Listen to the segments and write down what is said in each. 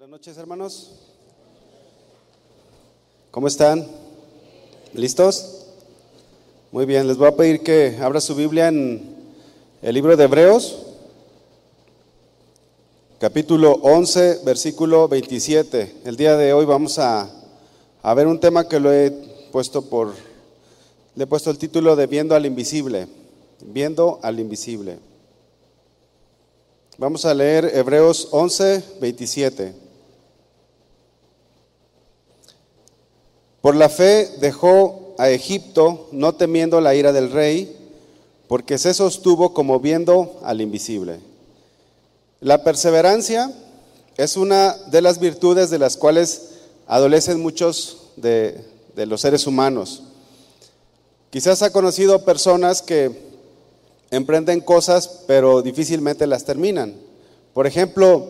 Buenas noches, hermanos. ¿Cómo están? ¿Listos? Muy bien, les voy a pedir que abra su Biblia en el libro de Hebreos, capítulo 11, versículo 27. El día de hoy vamos a, a ver un tema que lo he puesto por, le he puesto el título de Viendo al Invisible, Viendo al Invisible. Vamos a leer Hebreos 11, 27. Por la fe dejó a Egipto, no temiendo la ira del rey, porque se sostuvo como viendo al invisible. La perseverancia es una de las virtudes de las cuales adolecen muchos de, de los seres humanos. Quizás ha conocido personas que emprenden cosas, pero difícilmente las terminan. Por ejemplo,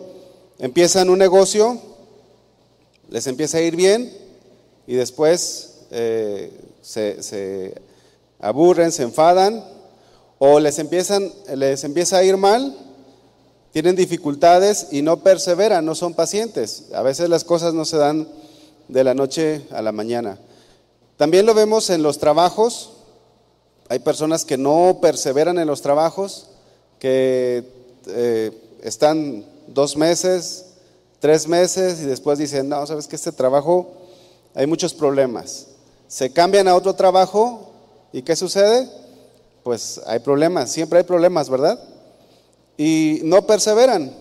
empiezan un negocio, les empieza a ir bien y después eh, se, aburren, se enfadan o les, empiezan, les empieza a ir mal, tienen dificultades y no perseveran, no son pacientes. A veces las cosas no se dan de la noche a la mañana. También lo vemos en los trabajos. Hay personas que no perseveran en los trabajos, que eh, están dos meses, tres meses y después dicen, no, sabes que este trabajo hay muchos problemas. Se cambian a otro trabajo y ¿qué sucede? Pues hay problemas, siempre hay problemas, ¿verdad? Y no perseveran.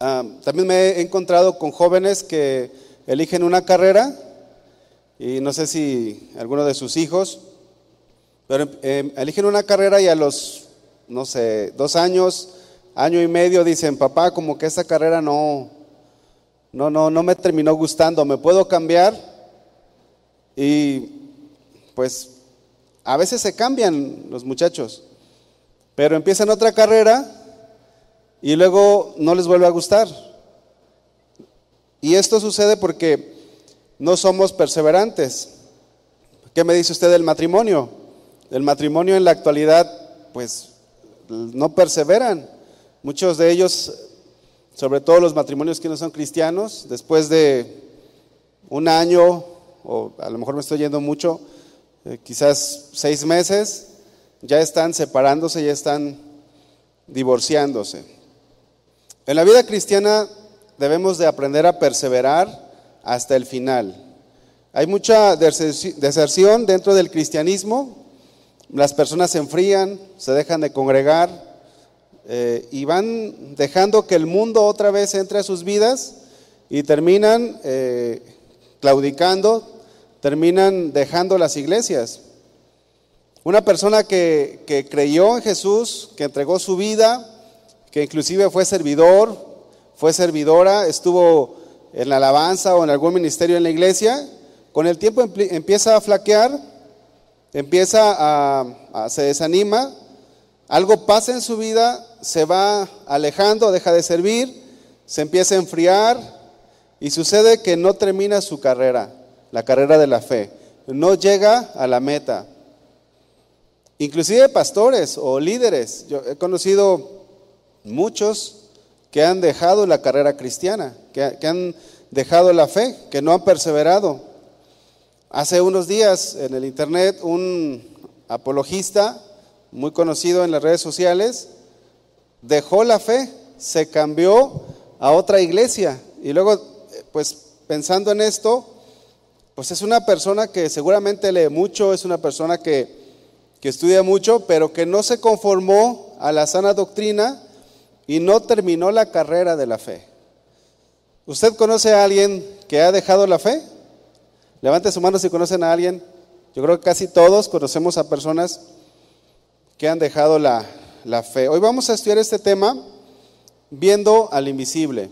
Ah, también me he encontrado con jóvenes que eligen una carrera y no sé si alguno de sus hijos, pero eh, eligen una carrera y a los, no sé, dos años, año y medio dicen, papá, como que esta carrera no, no, no, no me terminó gustando, ¿me puedo cambiar? Y pues a veces se cambian los muchachos, pero empiezan otra carrera y luego no les vuelve a gustar. Y esto sucede porque no somos perseverantes. ¿Qué me dice usted del matrimonio? El matrimonio en la actualidad, pues no perseveran. Muchos de ellos, sobre todo los matrimonios que no son cristianos, después de un año, o a lo mejor me estoy yendo mucho, eh, quizás seis meses, ya están separándose, ya están divorciándose. En la vida cristiana debemos de aprender a perseverar hasta el final. Hay mucha deserción dentro del cristianismo, las personas se enfrían, se dejan de congregar, eh, y van dejando que el mundo otra vez entre a sus vidas y terminan eh, claudicando, terminan dejando las iglesias. Una persona que, creyó en Jesús, que entregó su vida, que inclusive fue servidor, fue servidora, estuvo en la alabanza o en algún ministerio en la iglesia, con el tiempo empieza a flaquear, empieza a, a se desanima, algo pasa en su vida, se va alejando, deja de servir, se empieza a enfriar y sucede que no termina su carrera, la carrera de la fe, no llega a la meta. Inclusive pastores o líderes, yo he conocido muchos que han dejado la carrera cristiana, que, que han dejado la fe, que no han perseverado. Hace unos días en el internet un apologista muy conocido en las redes sociales, dejó la fe, se cambió a otra iglesia y luego, pues pensando en esto, pues es una persona que seguramente lee mucho, es una persona que, que estudia mucho, pero que no se conformó a la sana doctrina y no terminó la carrera de la fe. ¿Usted conoce a alguien que ha dejado la fe? Levante su mano si conocen a alguien. Yo creo que casi todos conocemos a personas que han dejado la, la fe. Hoy vamos a estudiar este tema viendo al invisible.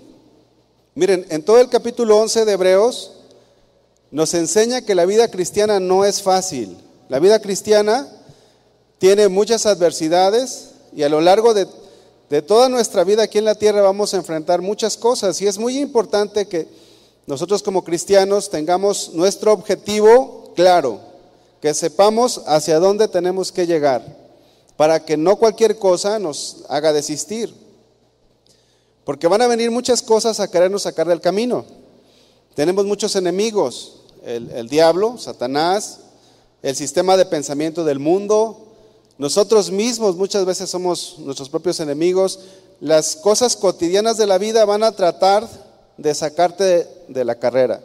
Miren, en todo el capítulo 11 de Hebreos nos enseña que la vida cristiana no es fácil. La vida cristiana tiene muchas adversidades y a lo largo de, de toda nuestra vida aquí en la tierra vamos a enfrentar muchas cosas y es muy importante que nosotros como cristianos tengamos nuestro objetivo claro, que sepamos hacia dónde tenemos que llegar para que no cualquier cosa nos haga desistir. Porque van a venir muchas cosas a querernos sacar del camino. Tenemos muchos enemigos, el, diablo, Satanás, el sistema de pensamiento del mundo, nosotros mismos muchas veces somos nuestros propios enemigos. Las cosas cotidianas de la vida van a tratar de sacarte de, de la carrera.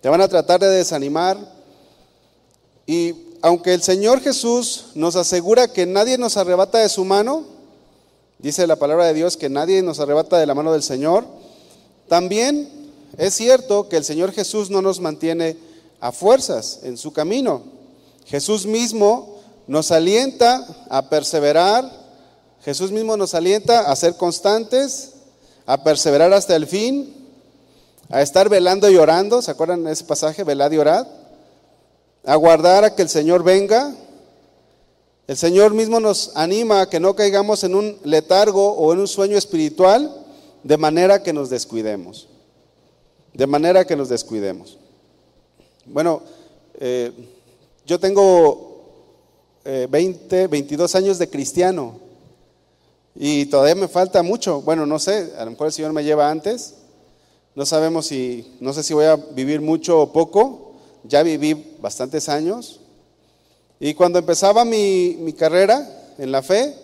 Te van a tratar de desanimar. Y aunque el Señor Jesús nos asegura que nadie nos arrebata de su mano, dice la palabra de Dios que nadie nos arrebata de la mano del Señor, también es cierto que el Señor Jesús no nos mantiene a fuerzas en su camino. Jesús mismo nos alienta a perseverar, Jesús mismo nos alienta a ser constantes, a perseverar hasta el fin, a estar velando y orando, ¿se acuerdan de ese pasaje? Velad y orad. A guardar a que el Señor venga. El Señor mismo nos anima a que no caigamos en un letargo o en un sueño espiritual de manera que nos descuidemos. De manera que nos descuidemos. Bueno, eh, yo tengo 20, eh, 22 años de cristiano y todavía me falta mucho. Bueno, no sé, a lo mejor el Señor me lleva antes. No sabemos si, no sé si voy a vivir mucho o poco. Ya viví bastantes años. Y cuando empezaba mi, carrera en la fe,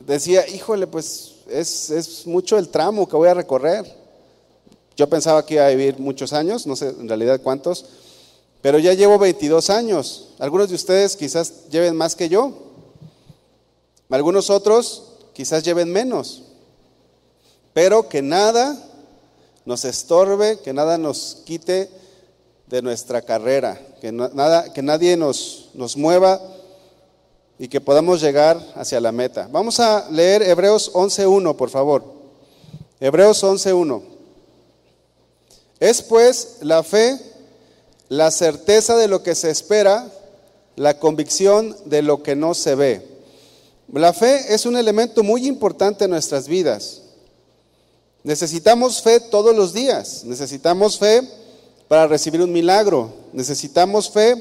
decía, híjole, pues es, es mucho el tramo que voy a recorrer. Yo pensaba que iba a vivir muchos años, no sé en realidad cuántos, pero ya llevo 22 años. Algunos de ustedes quizás lleven más que yo. Algunos otros quizás lleven menos. Pero que nada nos estorbe, que nada nos quite de nuestra carrera, que, nada, que nadie nos, nos mueva y que podamos llegar hacia la meta. Vamos a leer Hebreos 11.1, por favor. Hebreos 11.1. Es pues la fe la certeza de lo que se espera, la convicción de lo que no se ve. La fe es un elemento muy importante en nuestras vidas. Necesitamos fe todos los días, necesitamos fe para recibir un milagro, necesitamos fe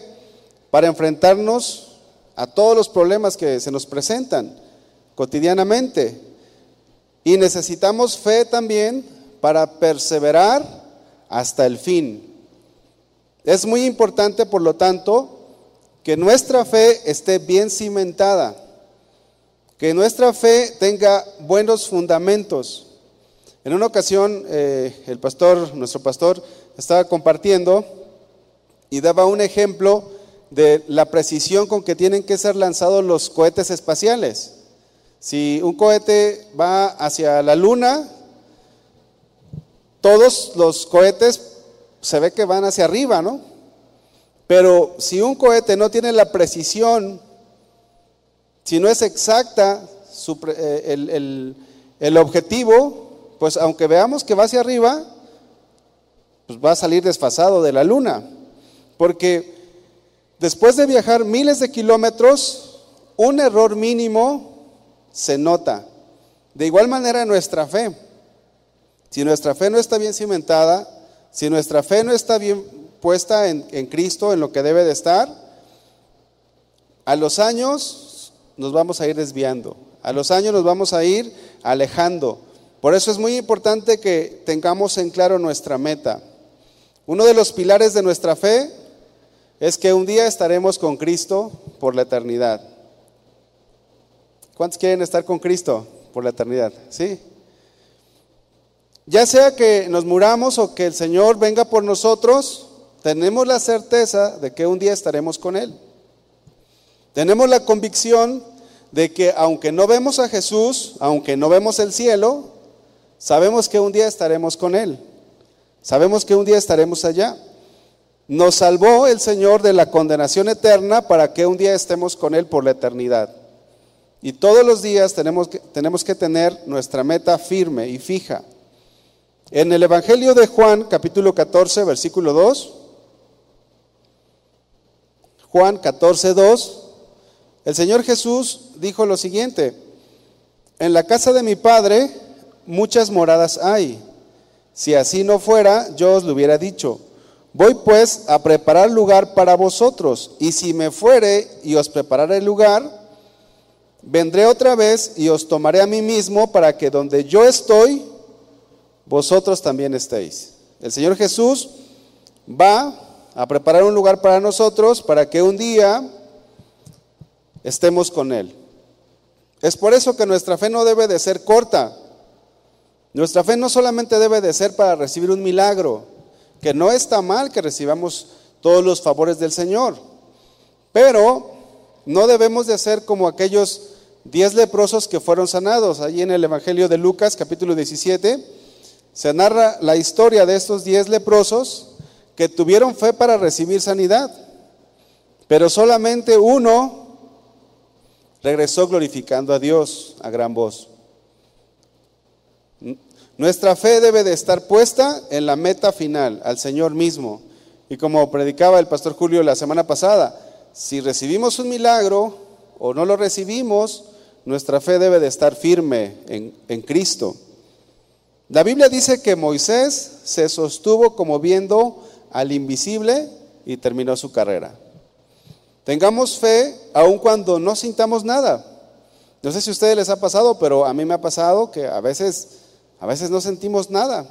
para enfrentarnos a todos los problemas que se nos presentan cotidianamente. Y necesitamos fe también para perseverar hasta el fin. Es muy importante, por lo tanto, que nuestra fe esté bien cimentada, que nuestra fe tenga buenos fundamentos. En una ocasión, eh, el pastor, nuestro pastor, estaba compartiendo y daba un ejemplo de la precisión con que tienen que ser lanzados los cohetes espaciales. Si un cohete va hacia la luna, todos los cohetes se ve que van hacia arriba, ¿no? Pero si un cohete no tiene la precisión, si no es exacta eh, el, el, objetivo, pues aunque veamos que va hacia arriba, pues va a salir desfasado de la luna. Porque después de viajar miles de kilómetros, un error mínimo se nota. De igual manera nuestra fe. Si nuestra fe no está bien cimentada, si nuestra fe no está bien puesta en, Cristo, en lo que debe de estar, a los años nos vamos a ir desviando, a los años nos vamos a ir alejando. Por eso es muy importante que tengamos en claro nuestra meta. Uno de los pilares de nuestra fe es que un día estaremos con Cristo por la eternidad. ¿Cuántos quieren estar con Cristo por la eternidad? ¿Sí? Ya sea que nos muramos o que el Señor venga por nosotros, tenemos la certeza de que un día estaremos con Él. Tenemos la convicción de que aunque no vemos a Jesús, aunque no vemos el cielo, sabemos que un día estaremos con Él. Sabemos que un día estaremos allá. Nos salvó el Señor de la condenación eterna para que un día estemos con Él por la eternidad. Y todos los días tenemos que, tenemos que tener nuestra meta firme y fija. En el Evangelio de Juan, capítulo 14, versículo 2, Juan 14, 2, el Señor Jesús dijo lo siguiente, en la casa de mi Padre muchas moradas hay. Si así no fuera, yo os lo hubiera dicho. Voy pues a preparar lugar para vosotros, y si me fuere y os prepararé lugar, vendré otra vez y os tomaré a mí mismo para que donde yo estoy, vosotros también estéis. El Señor Jesús va a preparar un lugar para nosotros para que un día estemos con Él. Es por eso que nuestra fe no debe de ser corta. Nuestra fe no solamente debe de ser para recibir un milagro, que no está mal que recibamos todos los favores del Señor, pero no debemos de ser como aquellos diez leprosos que fueron sanados. Allí en el Evangelio de Lucas, capítulo 17, se narra la historia de estos diez leprosos que tuvieron fe para recibir sanidad, pero solamente uno regresó glorificando a Dios a gran voz. Nuestra fe debe de estar puesta en la meta final, al Señor mismo. Y como predicaba el pastor Julio la semana pasada, si recibimos un milagro o no lo recibimos, nuestra fe debe de estar firme en, Cristo. La Biblia dice que Moisés se sostuvo como viendo al invisible y terminó su carrera. Tengamos fe aun cuando no sintamos nada. No sé si a ustedes les ha pasado, pero a mí me ha pasado que a veces, a veces no sentimos nada.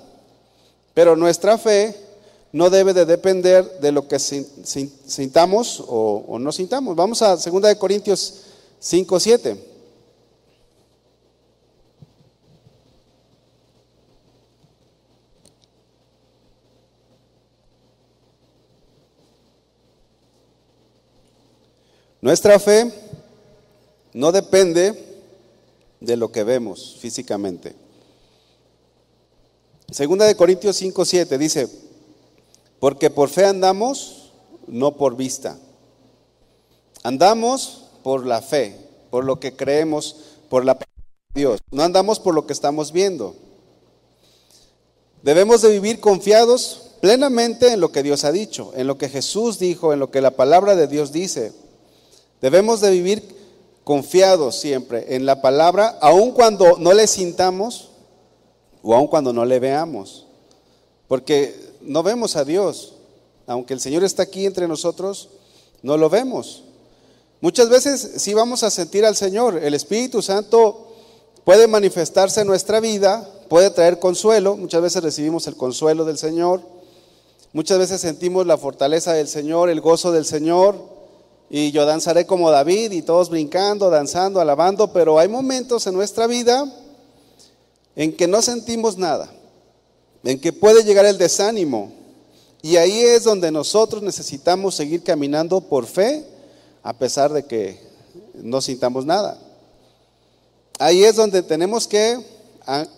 Pero nuestra fe no debe de depender de lo que sintamos o, o no sintamos. Vamos a 2 Corintios 5, 7. Nuestra fe no depende de lo que vemos físicamente. Segunda de Corintios 5, 7 dice, porque por fe andamos, no por vista. Andamos por la fe, por lo que creemos, por la de Dios. No andamos por lo que estamos viendo. Debemos de vivir confiados plenamente en lo que Dios ha dicho, en lo que Jesús dijo, en lo que la palabra de Dios dice. Debemos de vivir confiados siempre en la palabra, aun cuando no le sintamos o aun cuando no le veamos. Porque no vemos a Dios. Aunque el Señor está aquí entre nosotros, no lo vemos. Muchas veces sí vamos a sentir al Señor. El Espíritu Santo puede manifestarse en nuestra vida, puede traer consuelo. Muchas veces recibimos el consuelo del Señor. Muchas veces sentimos la fortaleza del Señor, el gozo del Señor. Y yo danzaré como David y todos brincando, danzando, alabando, pero hay momentos en nuestra vida en que no sentimos nada, en que puede llegar el desánimo. Y ahí es donde nosotros necesitamos seguir caminando por fe, a pesar de que no sintamos nada. Ahí es donde tenemos que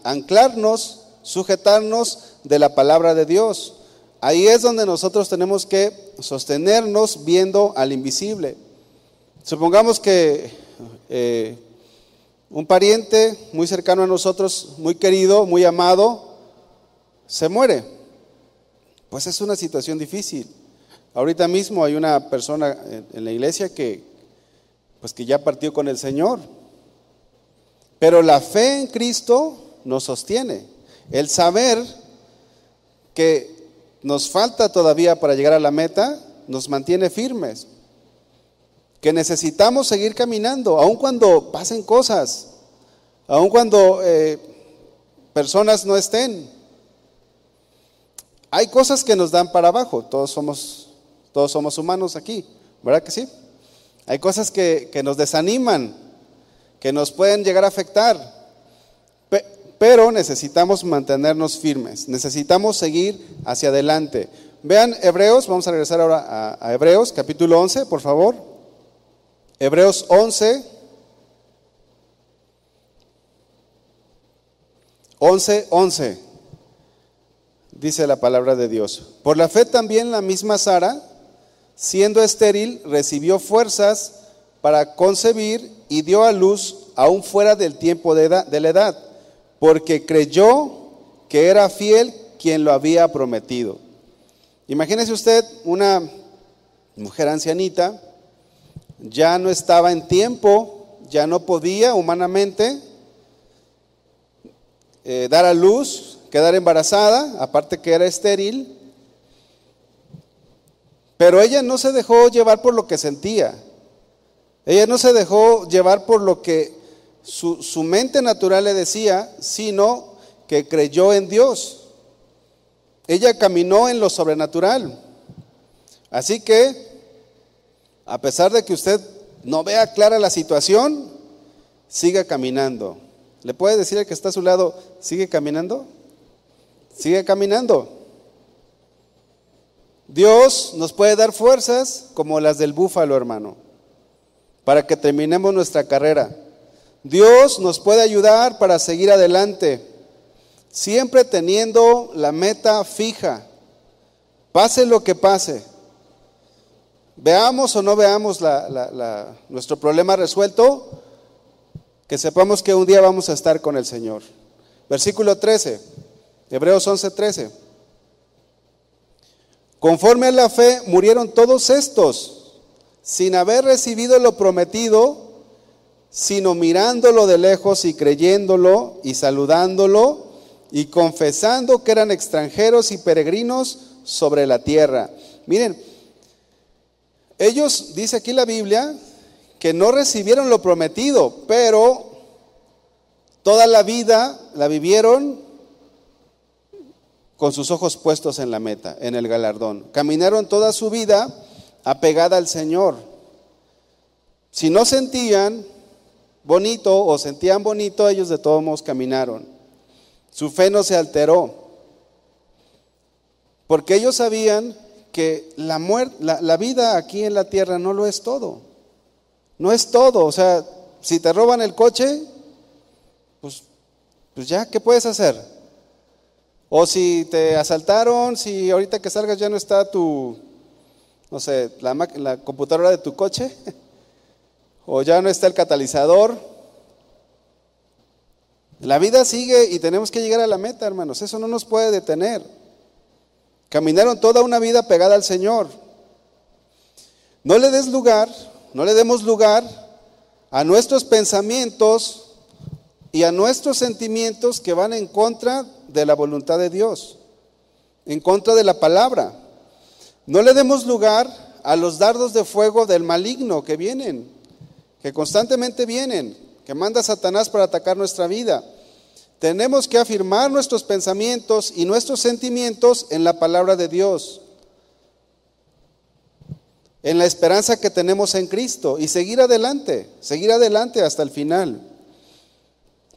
anclarnos, sujetarnos de la palabra de Dios. Ahí es donde nosotros tenemos que sostenernos viendo al invisible. Supongamos que eh, un pariente muy cercano a nosotros, muy querido, muy amado, se muere. Pues es una situación difícil. Ahorita mismo hay una persona en la iglesia que, pues que ya partió con el Señor. Pero la fe en Cristo nos sostiene. El saber que nos falta todavía para llegar a la meta, nos mantiene firmes. Que necesitamos seguir caminando, aun cuando pasen cosas, aun cuando eh, personas no estén. Hay cosas que nos dan para abajo, todos somos, todos somos humanos aquí, ¿verdad que sí? Hay cosas que, que nos desaniman, que nos pueden llegar a afectar. Pero necesitamos mantenernos firmes, necesitamos seguir hacia adelante. Vean Hebreos, vamos a regresar ahora a, Hebreos, capítulo 11, por favor. Hebreos 11. 11, 11. Dice la palabra de Dios. Por la fe también la misma Sara, siendo estéril, recibió fuerzas para concebir y dio a luz aún fuera del tiempo de, de la edad porque creyó que era fiel quien lo había prometido. Imagínese usted una mujer ancianita, ya no estaba en tiempo, ya no podía humanamente eh, dar a luz, quedar embarazada, aparte que era estéril, pero ella no se dejó llevar por lo que sentía. Ella no se dejó llevar por lo que su, su mente natural le decía, sino que creyó en Dios. Ella caminó en lo sobrenatural. Así que, a pesar de que usted no vea clara la situación, siga caminando. ¿Le puede decir al que está a su lado, sigue caminando? Sigue caminando. Dios nos puede dar fuerzas como las del búfalo, hermano, para que terminemos nuestra carrera. Dios nos puede ayudar para seguir adelante, siempre teniendo la meta fija, pase lo que pase. Veamos o no veamos nuestro problema resuelto, que sepamos que un día vamos a estar con el Señor. Versículo 13, Hebreos 11, 13. Conforme a la fe murieron todos estos, sin haber recibido lo prometido, sino mirándolo de lejos y creyéndolo y saludándolo y confesando que eran extranjeros y peregrinos sobre la tierra. Miren, ellos, dice aquí la Biblia, que no recibieron lo prometido, pero toda la vida la vivieron con sus ojos puestos en la meta, en el galardón. Caminaron toda su vida apegada al Señor. Si no sentían bonito o sentían bonito, ellos de todos modos caminaron. Su fe no se alteró, porque ellos sabían la, muerte, la, vida aquí en la tierra no lo es todo. No es todo. O sea, si te roban el coche, pues, pues ya, ¿qué puedes hacer? O si te asaltaron, si ahorita que salgas ya no está tu, no sé, la, la computadora de tu coche, o ya no está el catalizador. La vida sigue y tenemos que llegar a la meta, hermanos. Eso no nos puede detener. Caminaron toda una vida pegada al Señor. No le des lugar, no le demos lugar a nuestros pensamientos y a nuestros sentimientos que van en contra de la voluntad de Dios, en contra de la palabra. No le demos lugar a los dardos de fuego del maligno que vienen, que constantemente vienen, que manda Satanás para atacar nuestra vida. Tenemos que afirmar nuestros pensamientos y nuestros sentimientos en la palabra de Dios, en la esperanza que tenemos en Cristo y seguir adelante, seguir adelante hasta el final.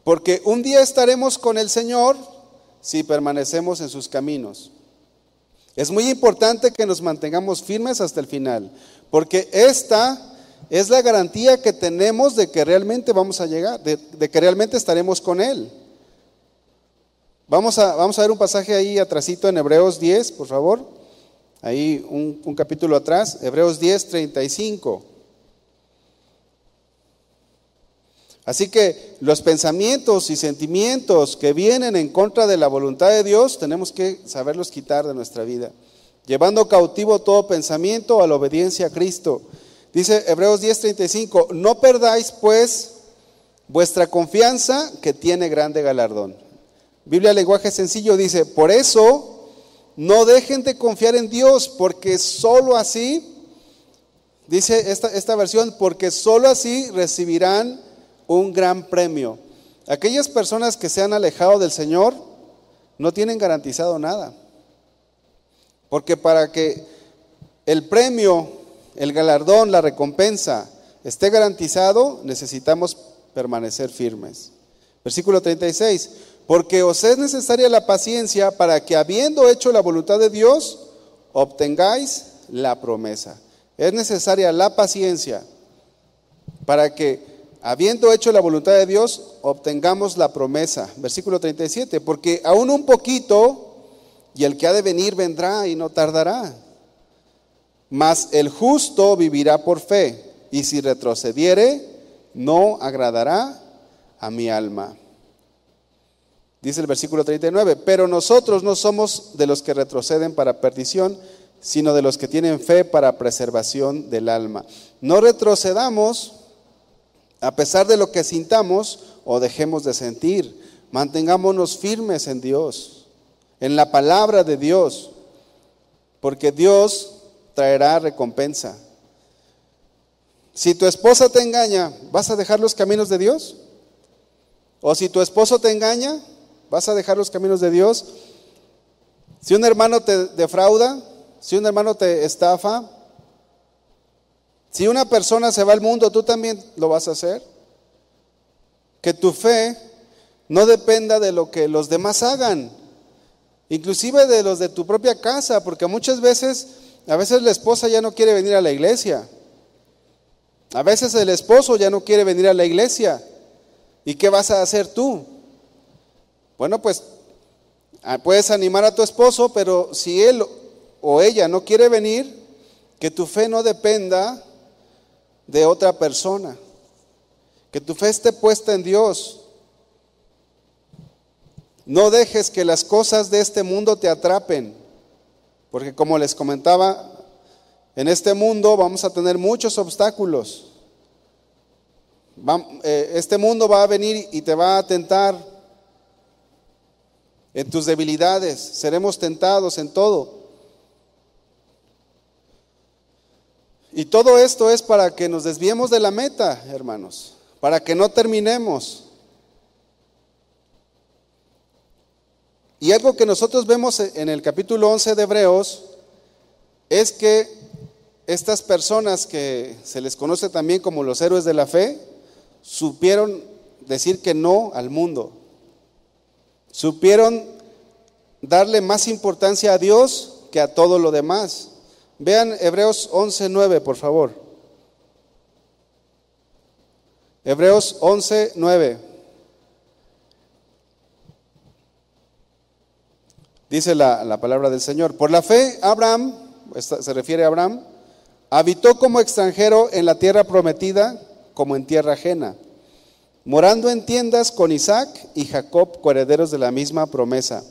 Porque un día estaremos con el Señor si permanecemos en sus caminos. Es muy importante que nos mantengamos firmes hasta el final, porque esta es la garantía que tenemos de que realmente vamos a llegar, de, que realmente estaremos con Él. Vamos a, vamos a ver un pasaje ahí atrásito en Hebreos 10, por favor. Ahí un, un capítulo atrás, Hebreos 10, 35. Así que los pensamientos y sentimientos que vienen en contra de la voluntad de Dios, tenemos que saberlos quitar de nuestra vida, llevando cautivo todo pensamiento a la obediencia a Cristo. Dice Hebreos 10:35, no perdáis pues vuestra confianza que tiene grande galardón. Biblia lenguaje sencillo dice, por eso no dejen de confiar en Dios, porque sólo así, dice esta, esta versión, porque sólo así recibirán un gran premio. Aquellas personas que se han alejado del Señor no tienen garantizado nada. Porque para que el premio, el galardón, la recompensa esté garantizado, necesitamos permanecer firmes. Versículo 36 porque os es necesaria la paciencia para que habiendo hecho la voluntad de Dios, obtengáis la promesa. Es necesaria la paciencia para que habiendo hecho la voluntad de Dios, obtengamos la promesa. Versículo 37, porque aún un poquito, y el que ha de venir vendrá y no tardará. Mas el justo vivirá por fe, y si retrocediere, no agradará a mi alma. Dice el versículo 39, pero nosotros no somos de los que retroceden para perdición, sino de los que tienen fe para preservación del alma. No retrocedamos a pesar de lo que sintamos o dejemos de sentir. Mantengámonos firmes en Dios, en la palabra de Dios, porque Dios traerá recompensa. Si tu esposa te engaña, ¿vas a dejar los caminos de Dios? O si tu esposo te engaña, ¿vas a dejar los caminos de Dios? Si un hermano te defrauda, si un hermano te estafa, si una persona se va al mundo, tú también lo vas a hacer. Que tu fe no dependa de lo que los demás hagan, inclusive de los de tu propia casa, porque muchas veces, a veces la esposa ya no quiere venir a la iglesia. A veces el esposo ya no quiere venir a la iglesia. ¿Y qué vas a hacer tú? Bueno, pues ah, puedes animar a tu esposo, pero si él o ella no quiere venir, que tu fe no dependa de otra persona. Que tu fe esté puesta en Dios. No dejes que las cosas de este mundo te atrapen, porque como les comentaba, en este mundo vamos a tener muchos obstáculos. Eh, este mundo va a venir y te va a tentar en tus debilidades, seremos tentados en todo. Y todo esto es para que nos desviemos de la meta, hermanos, para que no terminemos. Y algo que nosotros vemos en el capítulo 11 de Hebreos es que estas personas que se les conoce también como los héroes de la fe, supieron decir que no al mundo. Supieron darle más importancia a Dios que a todo lo demás. Vean Hebreos 11:9, por favor. Hebreos 11:9. Dice la, la, palabra del Señor. Por la fe, Abraham, se refiere a Abraham, habitó como extranjero en la tierra prometida, como en tierra ajena, morando en tiendas con Isaac y Jacob, coherederos de la misma promesa,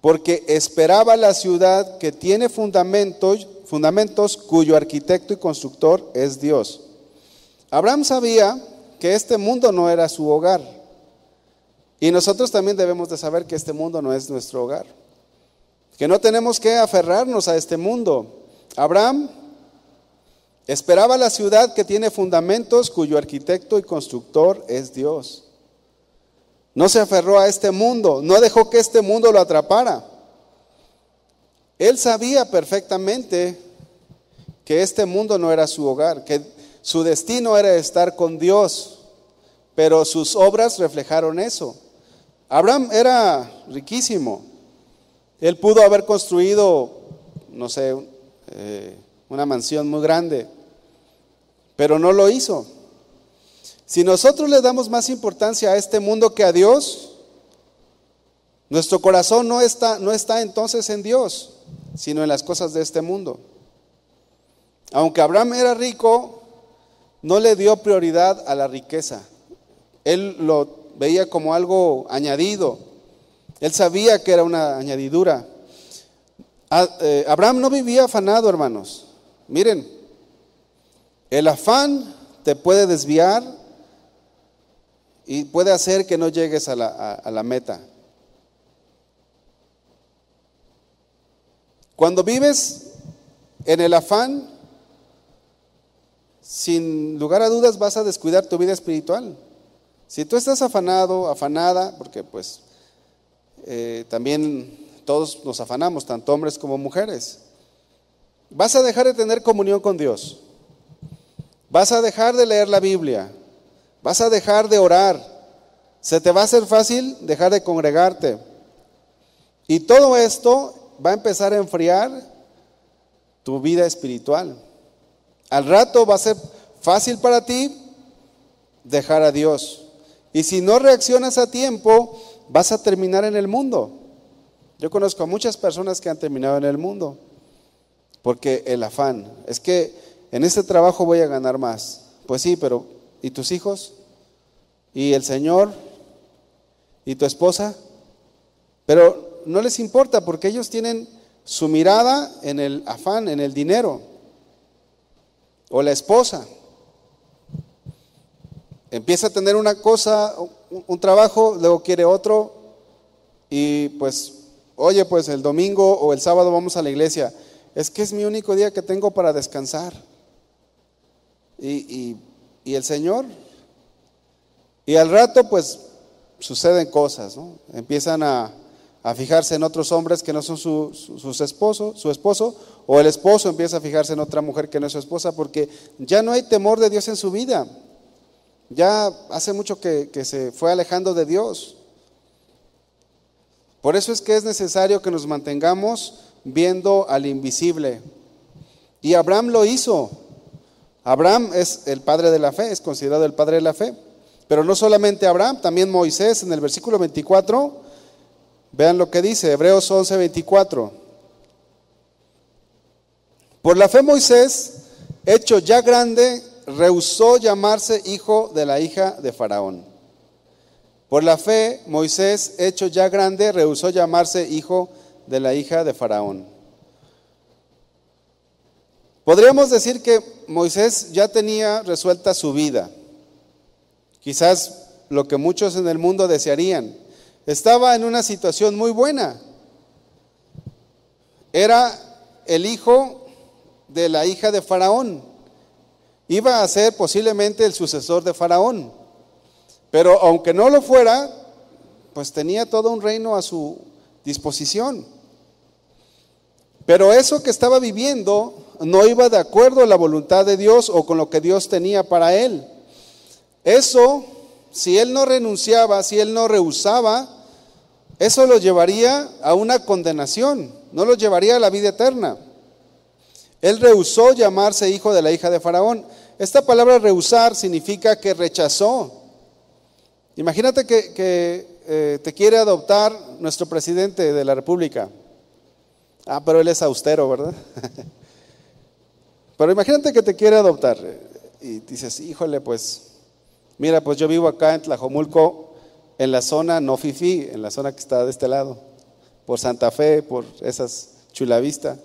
porque esperaba la ciudad que tiene fundamentos fundamentos cuyo arquitecto y constructor es Dios. Abraham sabía que este mundo no era su hogar. Y nosotros también debemos de saber que este mundo no es nuestro hogar. Que no tenemos que aferrarnos a este mundo. Abraham esperaba la ciudad que tiene fundamentos cuyo arquitecto y constructor es Dios. No se aferró a este mundo, no dejó que este mundo lo atrapara. Él sabía perfectamente que este mundo no era su hogar, que su destino era estar con Dios, pero sus obras reflejaron eso. Abraham era riquísimo. Él pudo haber construido, no sé, eh, una mansión muy grande, pero no lo hizo. Si nosotros le damos más importancia a este mundo que a Dios, nuestro corazón no está, no está entonces en Dios sino en las cosas de este mundo. Aunque Abraham era rico, no le dio prioridad a la riqueza. Él lo veía como algo añadido. Él sabía que era una añadidura. Eh, Abraham no vivía afanado, hermanos. Miren, el afán te puede desviar y puede hacer que no llegues a la, meta. Cuando vives en el afán, sin lugar a dudas vas a descuidar tu vida espiritual. Si tú estás afanado, afanada, porque pues eh, también todos nos afanamos, tanto hombres como mujeres, vas a dejar de tener comunión con Dios, vas a dejar de leer la Biblia, vas a dejar de orar, se te va a hacer fácil dejar de congregarte. Y todo esto va a empezar a enfriar tu vida espiritual. Al rato va a ser fácil para ti dejar a Dios. Y si no reaccionas a tiempo, vas a terminar en el mundo. Yo conozco a muchas personas que han terminado en el mundo. Porque el afán, es que en este trabajo voy a ganar más. Pues sí, pero ¿y tus hijos? ¿Y el Señor? ¿Y tu esposa? Pero no les importa porque ellos tienen su mirada en el afán, en el dinero. O la esposa. Empieza a tener una cosa, un trabajo, luego quiere otro y pues, oye, pues el domingo o el sábado vamos a la iglesia. Es que es mi único día que tengo para descansar. Y, el Señor. Y al rato, pues, suceden cosas. Empiezan a, fijarse en otros hombres que no son su, sus esposos, su esposo, o el esposo empieza a fijarse en otra mujer que no es su esposa, porque ya no hay temor de Dios en su vida. Ya hace mucho que, que se fue alejando de Dios. Por eso es que es necesario que nos mantengamos viendo al invisible. Y Abraham lo hizo. Abraham es el padre de la fe, es considerado el padre de la fe. Pero no solamente Abraham, también Moisés en el versículo 24. Vean lo que dice, Hebreos 11, 24. Por la fe Moisés, hecho ya grande, rehusó llamarse hijo de la hija de Faraón. Por la fe, Moisés, hecho ya grande, rehusó llamarse hijo de la hija de Faraón. Podríamos decir que Moisés ya tenía resuelta su vida, quizás lo que muchos en el mundo desearían. Estaba en una situación muy buena. Era el hijo de la hija de Faraón. Iba a ser posiblemente el sucesor de Faraón. Pero aunque no lo fuera, pues tenía todo un reino a su disposición. Pero eso que estaba viviendo no iba de acuerdo a la voluntad de Dios o con lo que Dios tenía para él. Eso, si él no renunciaba, si él no rehusaba, eso lo llevaría a una condenación, no lo llevaría a la vida eterna. Él rehusó llamarse hijo de la hija de Faraón. Esta palabra rehusar significa que rechazó. Imagínate que, eh, te quiere adoptar nuestro presidente de la República. Ah, pero él es austero, ¿verdad? Pero imagínate que te quiere adoptar y dices, híjole, pues, mira, pues yo vivo acá en Tlajomulco, en la zona no fifi, en la zona que está de este lado, por Santa Fe, por esas Chulavista.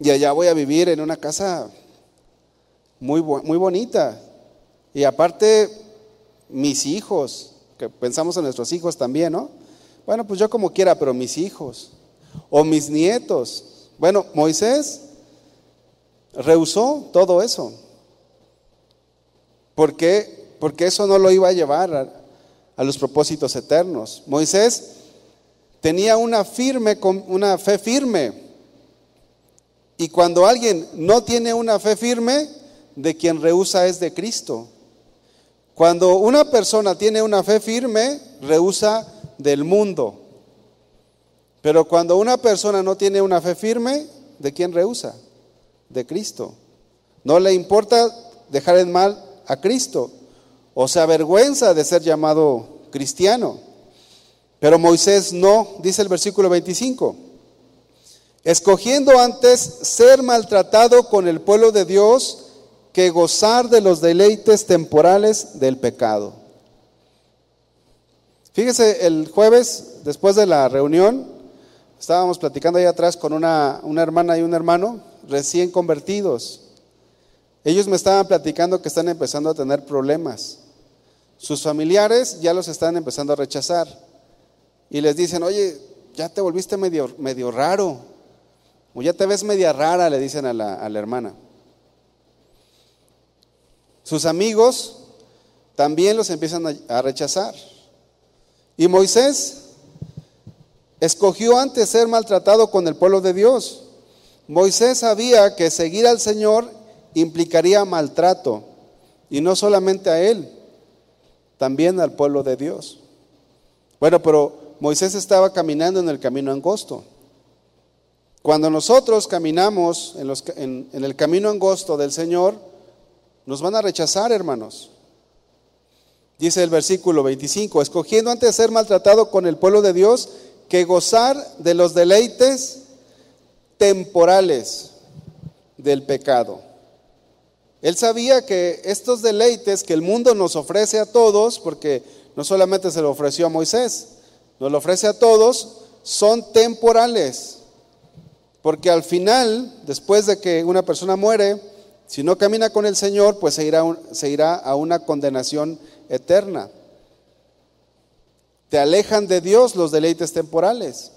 Y allá voy a vivir en una casa muy, muy bonita. Y aparte, mis hijos, que pensamos en nuestros hijos también, ¿no? Bueno, pues yo como quiera, pero mis hijos. O mis nietos. Bueno, Moisés rehusó todo eso. ¿Por qué? Porque eso no lo iba a llevar a, los propósitos eternos. Moisés tenía una firme, una fe firme. Y cuando alguien no tiene una fe firme, de quien rehúsa es de Cristo. Cuando una persona tiene una fe firme, rehúsa del mundo. Pero cuando una persona no tiene una fe firme, ¿de quién rehúsa? De Cristo. No le importa dejar en mal a Cristo o se avergüenza de ser llamado cristiano. Pero Moisés no, dice el versículo 25, escogiendo antes ser maltratado con el pueblo de Dios que gozar de los deleites temporales del pecado. Fíjese, el jueves, después de la reunión, estábamos platicando ahí atrás con una, una hermana y un hermano, recién convertidos. Ellos me estaban platicando que están empezando a tener problemas. Sus familiares ya los están empezando a rechazar. Y les dicen, oye, ya te volviste medio, raro. O ya te ves media rara, le dicen a la, hermana. Sus amigos también los empiezan a rechazar. Y Moisés escogió antes ser maltratado con el pueblo de Dios Moisés sabía que seguir al Señor implicaría maltrato, y no solamente a él, también al pueblo de Dios. Bueno, pero Moisés estaba caminando en el camino angosto. Cuando nosotros caminamos en, en el camino angosto del Señor, nos van a rechazar, hermanos. Dice el versículo 25, escogiendo antes ser maltratado con el pueblo de Dios que gozar de los deleites temporales del pecado. Él sabía que estos deleites que el mundo nos ofrece a todos, porque no solamente se lo ofreció a Moisés, nos lo ofrece a todos, son temporales. Porque al final, después de que una persona muere, si no camina con el Señor, pues se irá, se irá a una condenación eterna. Te alejan de Dios los deleites temporales.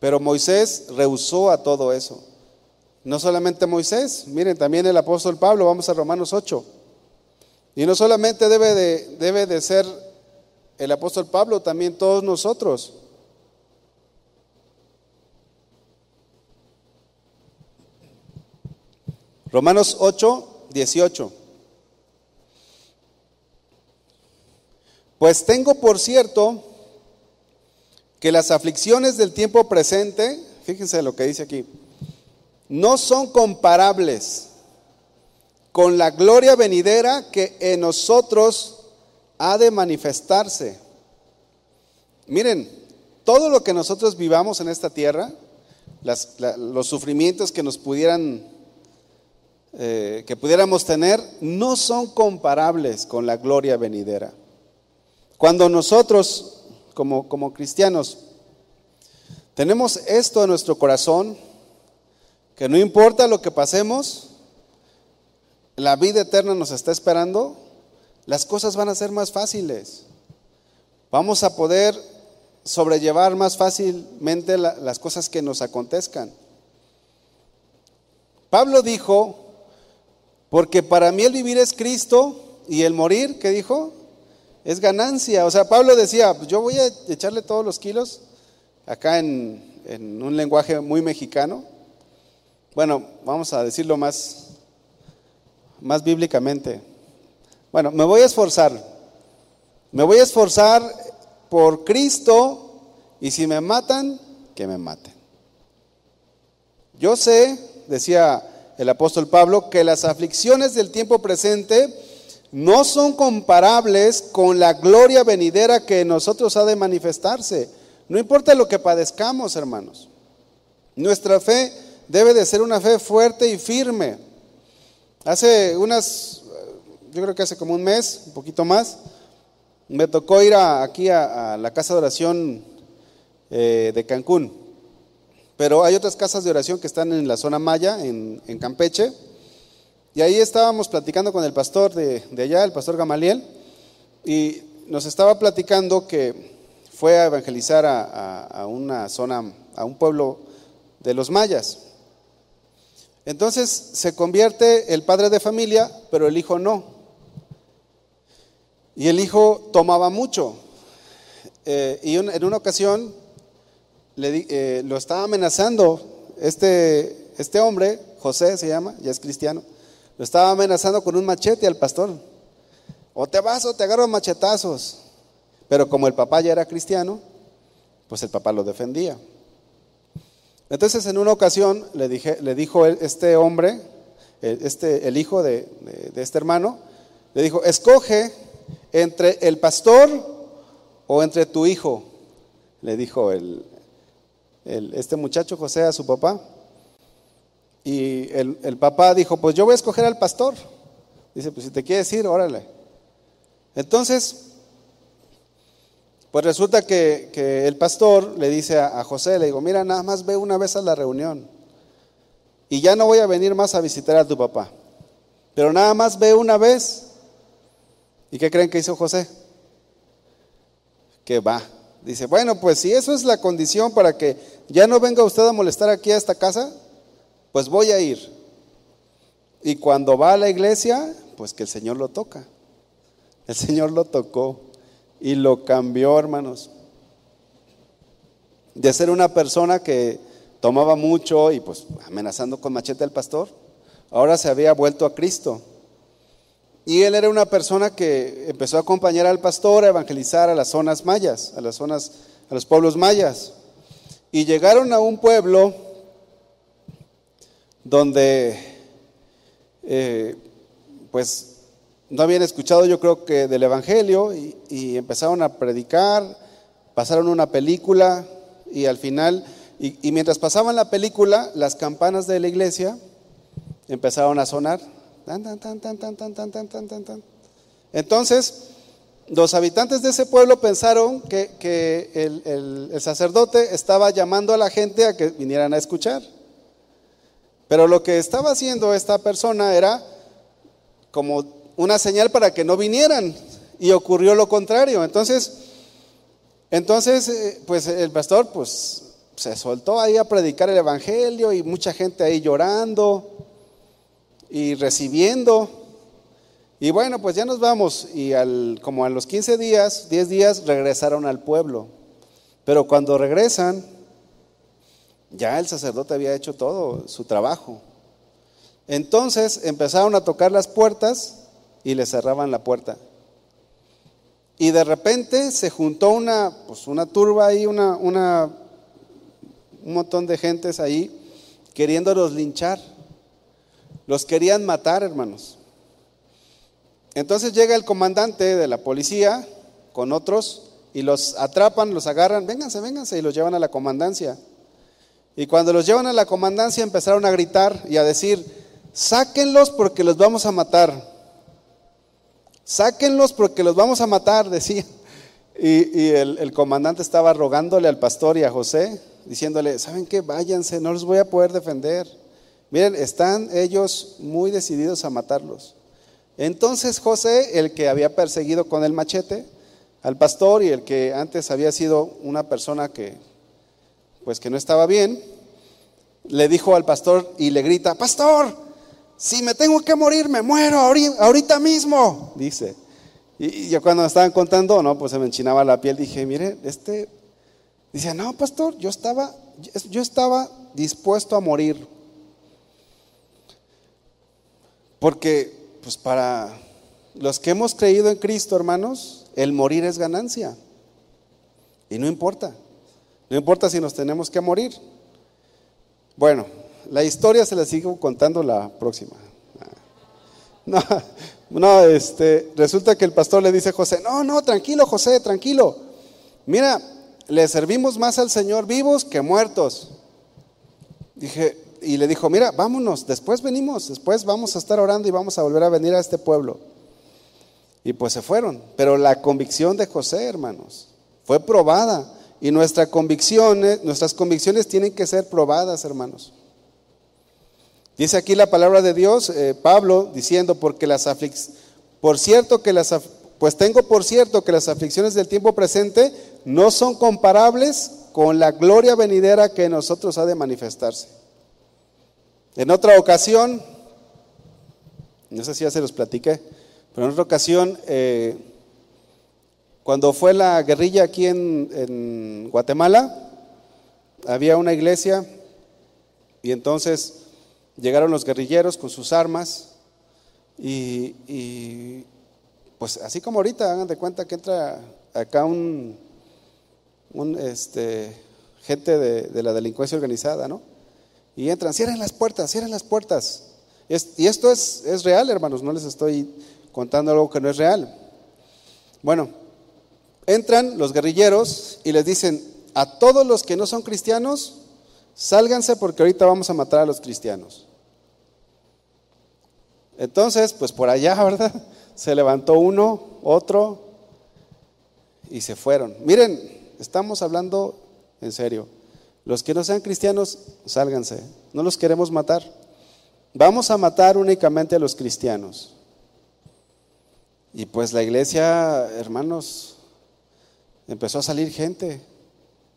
Pero Moisés rehusó a todo eso. No solamente Moisés, miren, también el apóstol Pablo, vamos a Romanos 8. Y no solamente debe de, debe de ser el apóstol Pablo, también todos nosotros. Romanos 8, 18. Pues tengo por cierto que las aflicciones del tiempo presente, fíjense lo que dice aquí, no son comparables con la gloria venidera que en nosotros ha de manifestarse. Miren, todo lo que nosotros vivamos en esta tierra, los sufrimientos que nos pudieran, eh, que pudiéramos tener, no son comparables con la gloria venidera. Cuando nosotros, como, como cristianos, tenemos esto en nuestro corazón, que no importa lo que pasemos, la vida eterna nos está esperando, las cosas van a ser más fáciles. Vamos a poder sobrellevar más fácilmente las cosas que nos acontezcan. Pablo dijo, porque para mí el vivir es Cristo y el morir, ¿qué dijo? Es ganancia. O sea, Pablo decía, yo voy a echarle todos los kilos, acá en, en un lenguaje muy mexicano, bueno, vamos a decirlo más, más bíblicamente. Bueno, me voy a esforzar. Me voy a esforzar por Cristo y si me matan, que me maten. Yo sé, decía el apóstol Pablo, que las aflicciones del tiempo presente no son comparables con la gloria venidera que en nosotros ha de manifestarse. No importa lo que padezcamos, hermanos. Nuestra fe debe de ser una fe fuerte y firme. Hace unas, yo creo que hace como un mes, un poquito más, me tocó ir aquí a, la casa de oración eh, de Cancún. Pero hay otras casas de oración que están en la zona Maya, en, Campeche. Y ahí estábamos platicando con el pastor de, allá, el pastor Gamaliel, y nos estaba platicando que fue a evangelizar a una zona, a un pueblo de los mayas. Entonces se convierte el padre de familia, pero el hijo no. Y el hijo tomaba mucho. Eh, y en una ocasión le, eh, lo estaba amenazando este, este hombre, José se llama, ya es cristiano, lo estaba amenazando con un machete al pastor. O te vas o te agarro machetazos. Pero como el papá ya era cristiano, pues el papá lo defendía. Entonces en una ocasión le, dije, le dijo este hombre, este, el hijo de, este hermano, le dijo, escoge entre el pastor o entre tu hijo, le dijo el, este muchacho José a su papá. Y el, el, papá dijo, pues yo voy a escoger al pastor. Dice, pues si te quieres ir, órale. Entonces, pues resulta que, el pastor le dice a, José, le digo, mira, nada más ve una vez a la reunión y ya no voy a venir más a visitar a tu papá, pero nada más ve una vez. ¿Y qué creen que hizo José? Que va. Dice, bueno, pues si eso es la condición para que ya no venga usted a molestar aquí a esta casa, pues voy a ir. Y cuando va a la iglesia, pues que el Señor lo toca. El Señor lo tocó y lo cambió, hermanos. De ser una persona que tomaba mucho y pues amenazando con machete al pastor, ahora se había vuelto a Cristo. Y él era una persona que empezó a acompañar al pastor a evangelizar a las zonas mayas, a las zonas, a los pueblos mayas. Y llegaron a un pueblo donde, eh, pues, no habían escuchado yo creo que del Evangelio y, empezaron a predicar, pasaron una película y al final, y, mientras pasaban la película, las campanas de la iglesia empezaron a sonar. Entonces, los habitantes de ese pueblo pensaron que, el, el sacerdote estaba llamando a la gente a que vinieran a escuchar. Pero lo que estaba haciendo esta persona era como una señal para que no vinieran y ocurrió lo contrario. Entonces, entonces, eh, pues el pastor, pues se soltó ahí a predicar el Evangelio y mucha gente ahí llorando y recibiendo. Y bueno, pues ya nos vamos. Y al, como a los 15 días, 10 días, regresaron al pueblo. Pero cuando regresan, ya el sacerdote había hecho todo su trabajo. Entonces empezaron a tocar las puertas y le cerraban la puerta. Y de repente se juntó una, pues una turba ahí, una, una, un montón de gentes ahí queriéndolos linchar. Los querían matar, hermanos. Entonces llega el comandante de la policía con otros y los atrapan, los agarran, vénganse, vénganse y los llevan a la comandancia. Y cuando los llevan a la comandancia empezaron a gritar y a decir, sáquenlos porque los vamos a matar. Sáquenlos porque los vamos a matar, decía. Y, el, el, comandante estaba rogándole al pastor y a José, diciéndole, ¿saben qué? Váyanse, no los voy a poder defender. Miren, están ellos muy decididos a matarlos. Entonces José, el que había perseguido con el machete al pastor y el que antes había sido una persona que pues que no estaba bien, le dijo al pastor y le grita, "Pastor, si me tengo que morir, me muero ahorita mismo", dice. Y yo cuando me estaban contando, no, pues se me enchinaba la piel, dije, "Mire, este dice, "No, pastor, yo estaba yo estaba dispuesto a morir." Porque, pues para los que hemos creído en Cristo, hermanos, el morir es ganancia. Y no importa. No importa si nos tenemos que morir. Bueno, la historia se la sigo contando la próxima. No, no, este, resulta que el pastor le dice a José, no, no, tranquilo José, tranquilo. Mira, le servimos más al Señor vivos que muertos. Dije, y le dijo, mira, vámonos, después venimos, después vamos a estar orando y vamos a volver a venir a este pueblo. Y pues se fueron. Pero la convicción de José, hermanos, fue probada. Y nuestras convicciones, nuestras convicciones tienen que ser probadas, hermanos. Dice aquí la palabra de Dios, eh, Pablo, diciendo, porque las por cierto que las, pues tengo por cierto que las aflicciones del tiempo presente no son comparables con la gloria venidera que en nosotros ha de manifestarse. En otra ocasión, no sé si ya se los platiqué, pero en otra ocasión, eh, cuando fue la guerrilla aquí en, Guatemala, había una iglesia y entonces llegaron los guerrilleros con sus armas y, pues así como ahorita, hagan de cuenta que entra acá un, este, gente de, de la delincuencia organizada, ¿no? y entran, cierren las puertas, cierren las puertas. y esto es, es real, hermanos, no les estoy contando algo que no es real. Bueno, entran los guerrilleros y les dicen, a todos los que no son cristianos, sálganse porque ahorita vamos a matar a los cristianos. Entonces, pues por allá, ¿verdad? Se levantó uno, otro, y se fueron. Miren, estamos hablando en serio. Los que no sean cristianos, sálganse. No los queremos matar. Vamos a matar únicamente a los cristianos. Y pues la iglesia, hermanos, empezó a salir gente.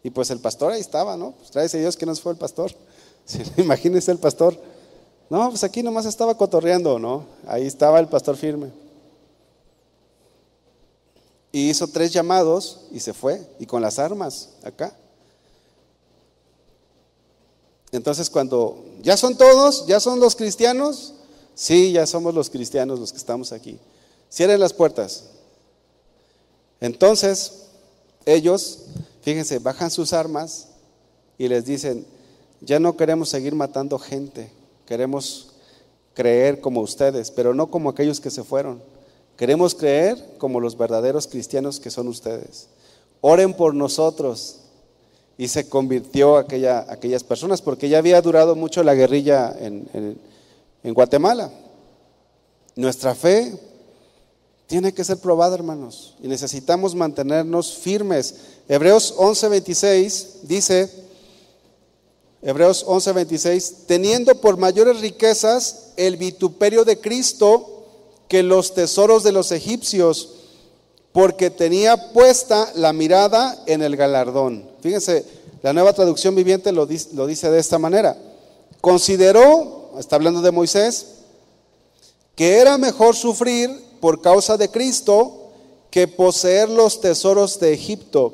Y pues el pastor ahí estaba, ¿no? Pues Dios que no fue el pastor. imagínense el pastor. No, pues aquí nomás estaba cotorreando, ¿no? Ahí estaba el pastor firme. Y hizo tres llamados y se fue. Y con las armas acá. Entonces cuando ya son todos, ya son los cristianos, sí, ya somos los cristianos los que estamos aquí. Cierren las puertas. Entonces ellos, fíjense, bajan sus armas y les dicen, ya no queremos seguir matando gente, queremos creer como ustedes, pero no como aquellos que se fueron. Queremos creer como los verdaderos cristianos que son ustedes. Oren por nosotros, y se convirtió aquella, aquellas personas, porque ya había durado mucho la guerrilla en, Guatemala. Nuestra fe tiene que ser probada, hermanos, y necesitamos mantenernos firmes. Hebreos 11:26 dice, Hebreos 11:26, teniendo por mayores riquezas el vituperio de Cristo que los tesoros de los egipcios, porque tenía puesta la mirada en el galardón. Fíjense, La nueva traducción viviente lo dice, lo dice de esta manera. Consideró, está hablando de Moisés, que era mejor sufrir por causa de Cristo que poseer los tesoros de Egipto,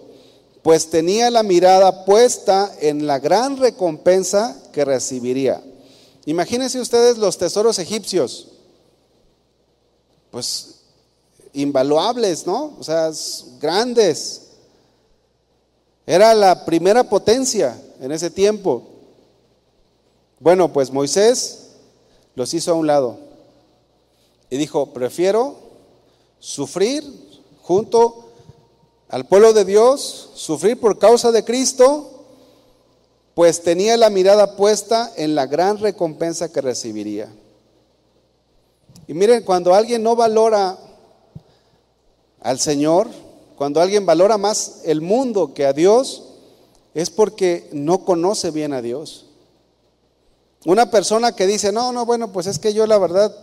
pues tenía la mirada puesta en la gran recompensa que recibiría. Imagínense ustedes los tesoros egipcios, pues invaluables, ¿no? O sea, grandes. Era la primera potencia en ese tiempo. Bueno, pues Moisés los hizo a un lado y dijo, prefiero sufrir junto al pueblo de Dios, sufrir por causa de Cristo, pues tenía la mirada puesta en la gran recompensa que recibiría. Y miren, cuando alguien no valora al Señor, cuando alguien valora más el mundo que a Dios, es porque no conoce bien a Dios. Una persona que dice, no, no, bueno, pues es que yo la verdad,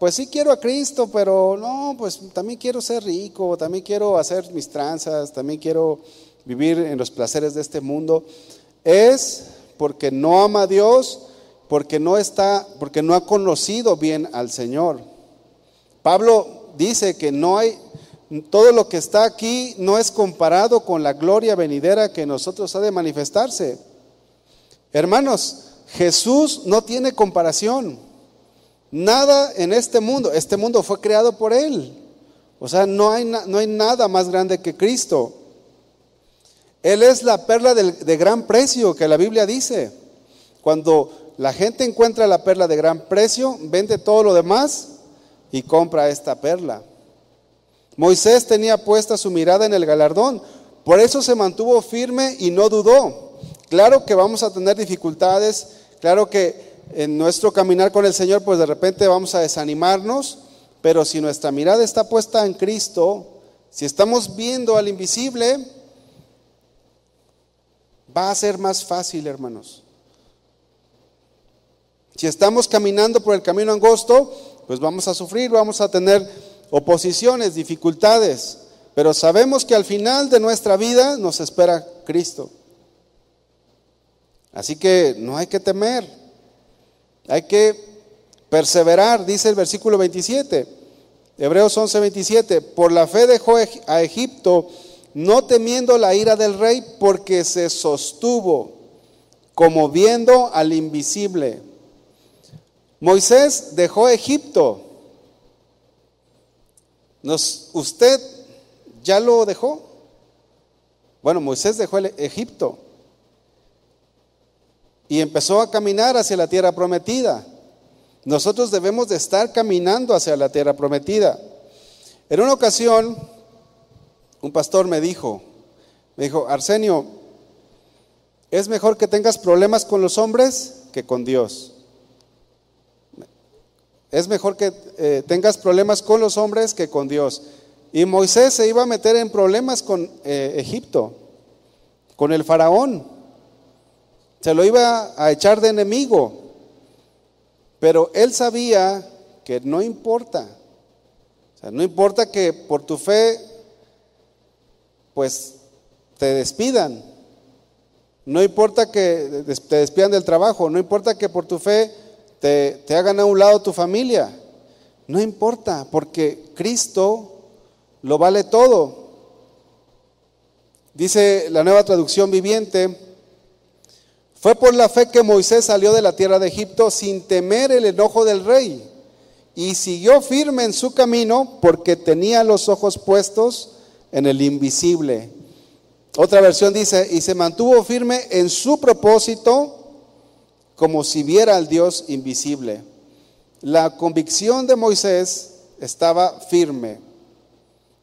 pues sí quiero a Cristo, pero no, pues también quiero ser rico, también quiero hacer mis tranzas, también quiero vivir en los placeres de este mundo, es porque no ama a Dios, porque no está, porque no ha conocido bien al Señor. Pablo dice que no hay todo lo que está aquí no es comparado con la gloria venidera que nosotros ha de manifestarse. Hermanos, Jesús no tiene comparación. Nada en este mundo, este mundo fue creado por Él. O sea, no hay, no hay nada más grande que Cristo. Él es la perla de, de gran precio que la Biblia dice. Cuando la gente encuentra la perla de gran precio, vende todo lo demás y compra esta perla. Moisés tenía puesta su mirada en el galardón, por eso se mantuvo firme y no dudó. Claro que vamos a tener dificultades, claro que en nuestro caminar con el Señor, pues de repente vamos a desanimarnos, pero si nuestra mirada está puesta en Cristo, si estamos viendo al invisible, va a ser más fácil, hermanos. Si estamos caminando por el camino angosto, pues vamos a sufrir, vamos a tener oposiciones, dificultades, pero sabemos que al final de nuestra vida nos espera Cristo. Así que no hay que temer, hay que perseverar, dice el versículo 27, Hebreos 11, 27, por la fe dejó a Egipto, no temiendo la ira del rey, porque se sostuvo como viendo al invisible. Moisés dejó Egipto, ¿Usted ya lo dejó? Bueno, Moisés dejó Egipto y empezó a caminar hacia la tierra prometida. Nosotros debemos de estar caminando hacia la tierra prometida. En una ocasión, un pastor me dijo, me dijo, Arsenio, es mejor que tengas problemas con los hombres que con Dios. Es mejor que eh, tengas problemas con los hombres que con Dios. Y Moisés se iba a meter en problemas con eh, Egipto, con el faraón. Se lo iba a echar de enemigo. Pero él sabía que no importa. No importa que por tu fe, pues te despidan. No importa que te despidan del trabajo. No importa que por tu fe te, hagan a un lado tu familia. No importa, porque Cristo lo vale todo. Dice la nueva traducción viviente, fue por la fe que Moisés salió de la tierra de Egipto sin temer el enojo del rey y siguió firme en su camino porque tenía los ojos puestos en el invisible. Otra versión dice, y se mantuvo firme en su propósito como si viera al Dios invisible. La convicción de Moisés estaba firme,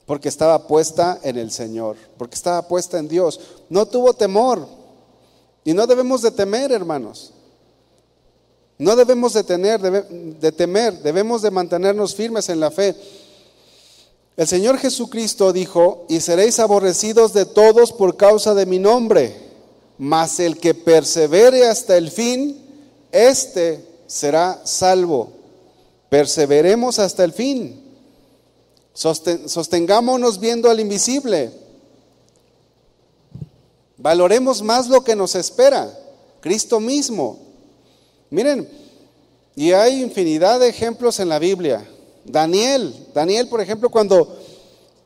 porque estaba puesta en el Señor, porque estaba puesta en Dios. No tuvo temor. Y no debemos de temer, hermanos. No debemos de, tener, de temer, debemos de mantenernos firmes en la fe. El Señor Jesucristo dijo, y seréis aborrecidos de todos por causa de mi nombre, mas el que persevere hasta el fin, este será salvo. Perseveremos hasta el fin. sostengámonos viendo al invisible. Valoremos más lo que nos espera, Cristo mismo. Miren, y hay infinidad de ejemplos en la Biblia. Daniel, Daniel, por ejemplo, cuando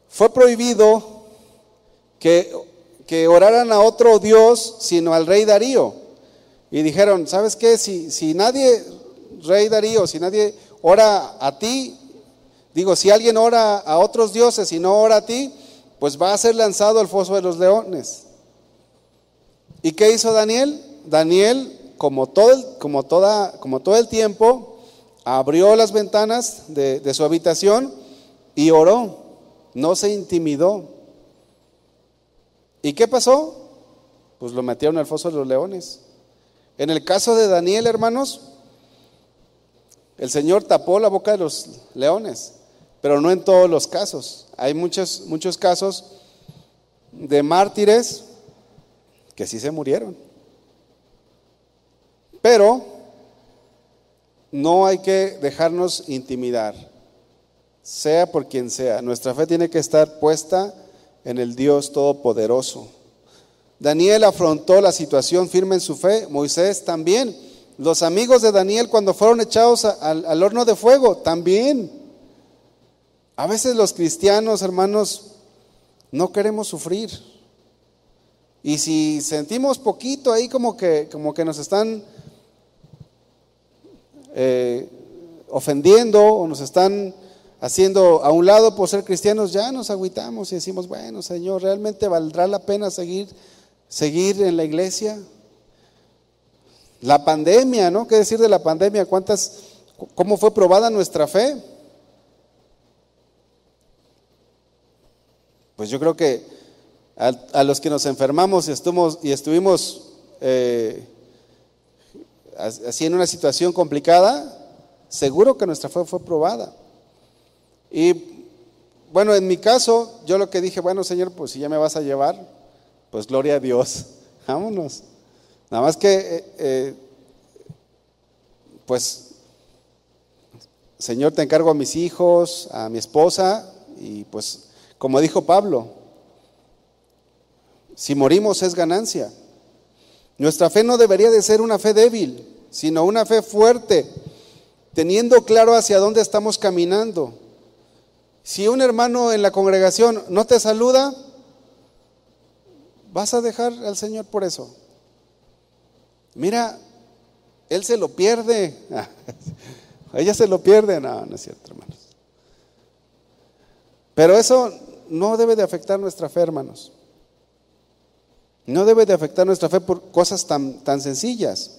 fue prohibido que, que oraran a otro Dios sino al rey Darío. Y dijeron, ¿sabes qué? Si, si nadie, rey Darío, si nadie ora a ti, digo, si alguien ora a otros dioses y no ora a ti, pues va a ser lanzado al foso de los leones. ¿Y qué hizo Daniel? Daniel, como todo el, como toda, como todo el tiempo, abrió las ventanas de, de su habitación y oró, no se intimidó. ¿Y qué pasó? Pues lo metieron al foso de los leones. En el caso de Daniel, hermanos, el Señor tapó la boca de los leones, pero no en todos los casos. Hay muchos, muchos casos de mártires que sí se murieron. Pero no hay que dejarnos intimidar, sea por quien sea. Nuestra fe tiene que estar puesta en el Dios Todopoderoso. Daniel afrontó la situación firme en su fe, Moisés también. Los amigos de Daniel cuando fueron echados al, al horno de fuego, también. A veces los cristianos, hermanos, no queremos sufrir. Y si sentimos poquito ahí como que, como que nos están eh, ofendiendo o nos están haciendo a un lado por ser cristianos, ya nos agüitamos y decimos, bueno, Señor, ¿realmente valdrá la pena seguir, seguir en la iglesia? La pandemia, ¿no? ¿Qué decir de la pandemia? ¿Cuántas, cómo fue probada nuestra fe? Pues yo creo que a, los que nos enfermamos y estuvimos, y estuvimos eh, así en una situación complicada, seguro que nuestra fe fue probada. Y bueno, en mi caso, yo lo que dije, bueno, Señor, pues si ya me vas a llevar, pues gloria a Dios, vámonos. Nada más que, eh, eh, pues, Señor, te encargo a mis hijos, a mi esposa, y pues, como dijo Pablo, si morimos es ganancia. Nuestra fe no debería de ser una fe débil, sino una fe fuerte, teniendo claro hacia dónde estamos caminando. Si un hermano en la congregación no te saluda, vas a dejar al Señor por eso. Mira, Él se lo pierde. Ella se lo pierde. No, no es cierto, hermanos. Pero eso no debe de afectar nuestra fe, hermanos. No debe de afectar nuestra fe por cosas tan, tan sencillas.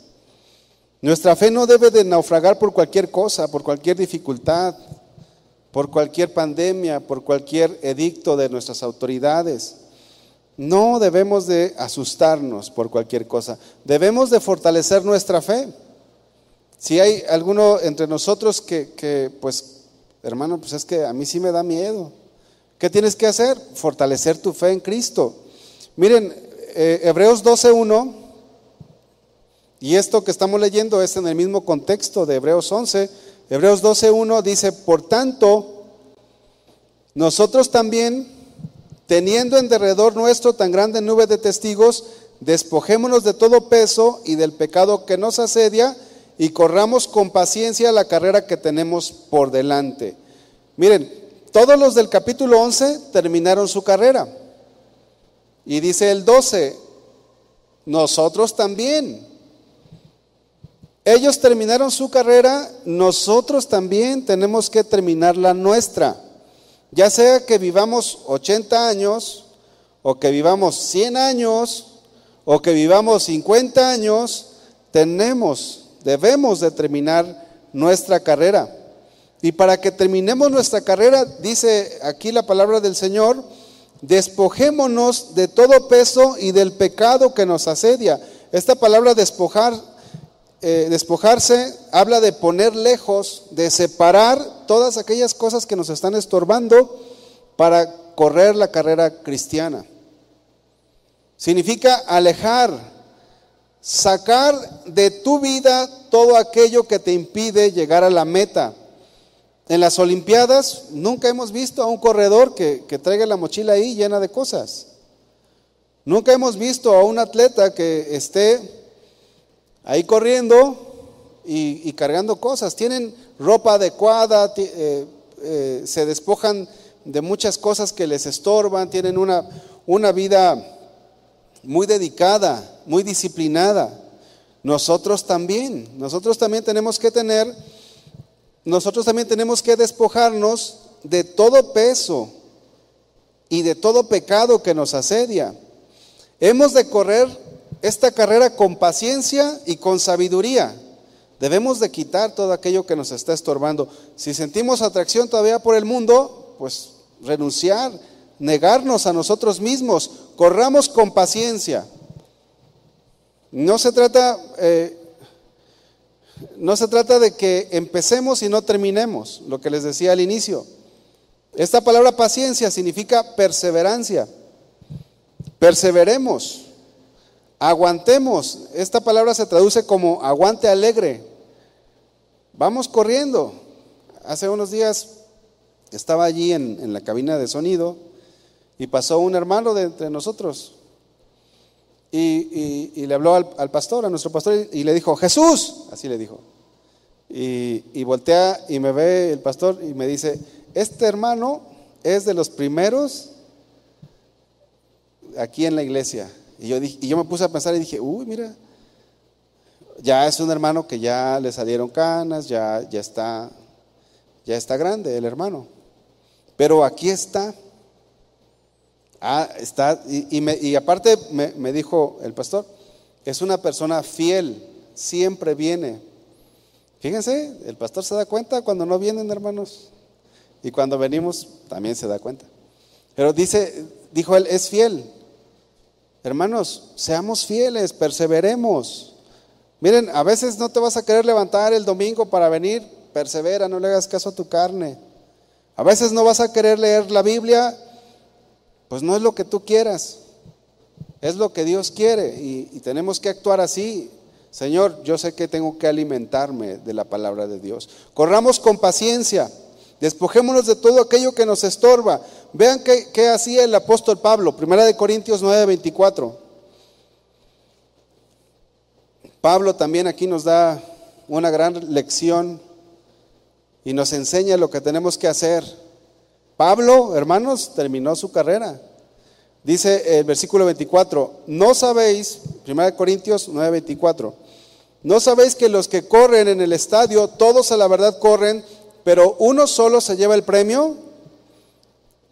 Nuestra fe no debe de naufragar por cualquier cosa, por cualquier dificultad, por cualquier pandemia, por cualquier edicto de nuestras autoridades. No debemos de asustarnos por cualquier cosa. Debemos de fortalecer nuestra fe. Si hay alguno entre nosotros que, que, pues, hermano, pues es que a mí sí me da miedo. ¿Qué tienes que hacer? Fortalecer tu fe en Cristo. Miren, eh, Hebreos 12.1, y esto que estamos leyendo es en el mismo contexto de Hebreos 11, Hebreos 12.1 dice, por tanto, nosotros también, teniendo en derredor nuestro tan grande nube de testigos, despojémonos de todo peso y del pecado que nos asedia y corramos con paciencia la carrera que tenemos por delante. Miren, todos los del capítulo 11 terminaron su carrera. Y dice el 12, nosotros también. Ellos terminaron su carrera, nosotros también tenemos que terminar la nuestra. Ya sea que vivamos 80 años, o que vivamos 100 años, o que vivamos 50 años, tenemos, debemos de terminar nuestra carrera. Y para que terminemos nuestra carrera, dice aquí la palabra del Señor, despojémonos de todo peso y del pecado que nos asedia. Esta palabra despojar, eh, despojarse habla de poner lejos, de separar todas aquellas cosas que nos están estorbando para correr la carrera cristiana. Significa alejar, sacar de tu vida todo aquello que te impide llegar a la meta. En las Olimpiadas nunca hemos visto a un corredor que, traiga la mochila ahí llena de cosas. Nunca hemos visto a un atleta que esté ahí corriendo y, cargando cosas. Tienen ropa adecuada, eh, eh, se despojan de muchas cosas que les estorban, tienen una, una vida muy dedicada, muy disciplinada. Nosotros también, nosotros también tenemos que tener, nosotros también tenemos que despojarnos de todo peso y de todo pecado que nos asedia. Hemos de correr esta carrera con paciencia y con sabiduría. Debemos de quitar todo aquello que nos está estorbando. Si sentimos atracción todavía por el mundo, pues renunciar, negarnos a nosotros mismos. Corramos con paciencia. No se trata, eh, no se trata de que empecemos y no terminemos, lo que les decía al inicio. Esta palabra paciencia significa perseverancia. Perseveremos, aguantemos. Esta palabra se traduce como aguante alegre. Vamos corriendo. Hace unos días estaba allí en, la cabina de sonido y pasó un hermano de entre nosotros y, le habló al, pastor, a nuestro pastor, y le dijo, Jesús, así le dijo. Y, voltea y me ve el pastor y me dice, este hermano es de los primeros aquí en la iglesia. Y yo, y yo me puse a pensar y dije, uy, mira, ya es un hermano que ya le salieron canas, ya, ya, está, ya está grande el hermano. Pero aquí está. Ah, está, y, y aparte me, me dijo el pastor, es una persona fiel, siempre viene. Fíjense, el pastor se da cuenta cuando no vienen, hermanos. Y cuando venimos, también se da cuenta. Pero dice, dijo él, es fiel. Hermanos, seamos fieles, perseveremos. Miren, a veces no te vas a querer levantar el domingo para venir, persevera, no le hagas caso a tu carne. A veces no vas a querer leer la Biblia, pues no es lo que tú quieras, es lo que Dios quiere y, tenemos que actuar así. Señor, yo sé que tengo que alimentarme de la palabra de Dios. Corramos con paciencia. Despojémonos de todo aquello que nos estorba. Vean qué, hacía el apóstol Pablo, Primera de Corintios 9, 24. Pablo también aquí nos da una gran lección y nos enseña lo que tenemos que hacer. Pablo, hermanos, terminó su carrera. Dice el versículo 24, no sabéis, 1 Corintios 9, 24, no sabéis que los que corren en el estadio, todos a la verdad corren, pero uno solo se lleva el premio,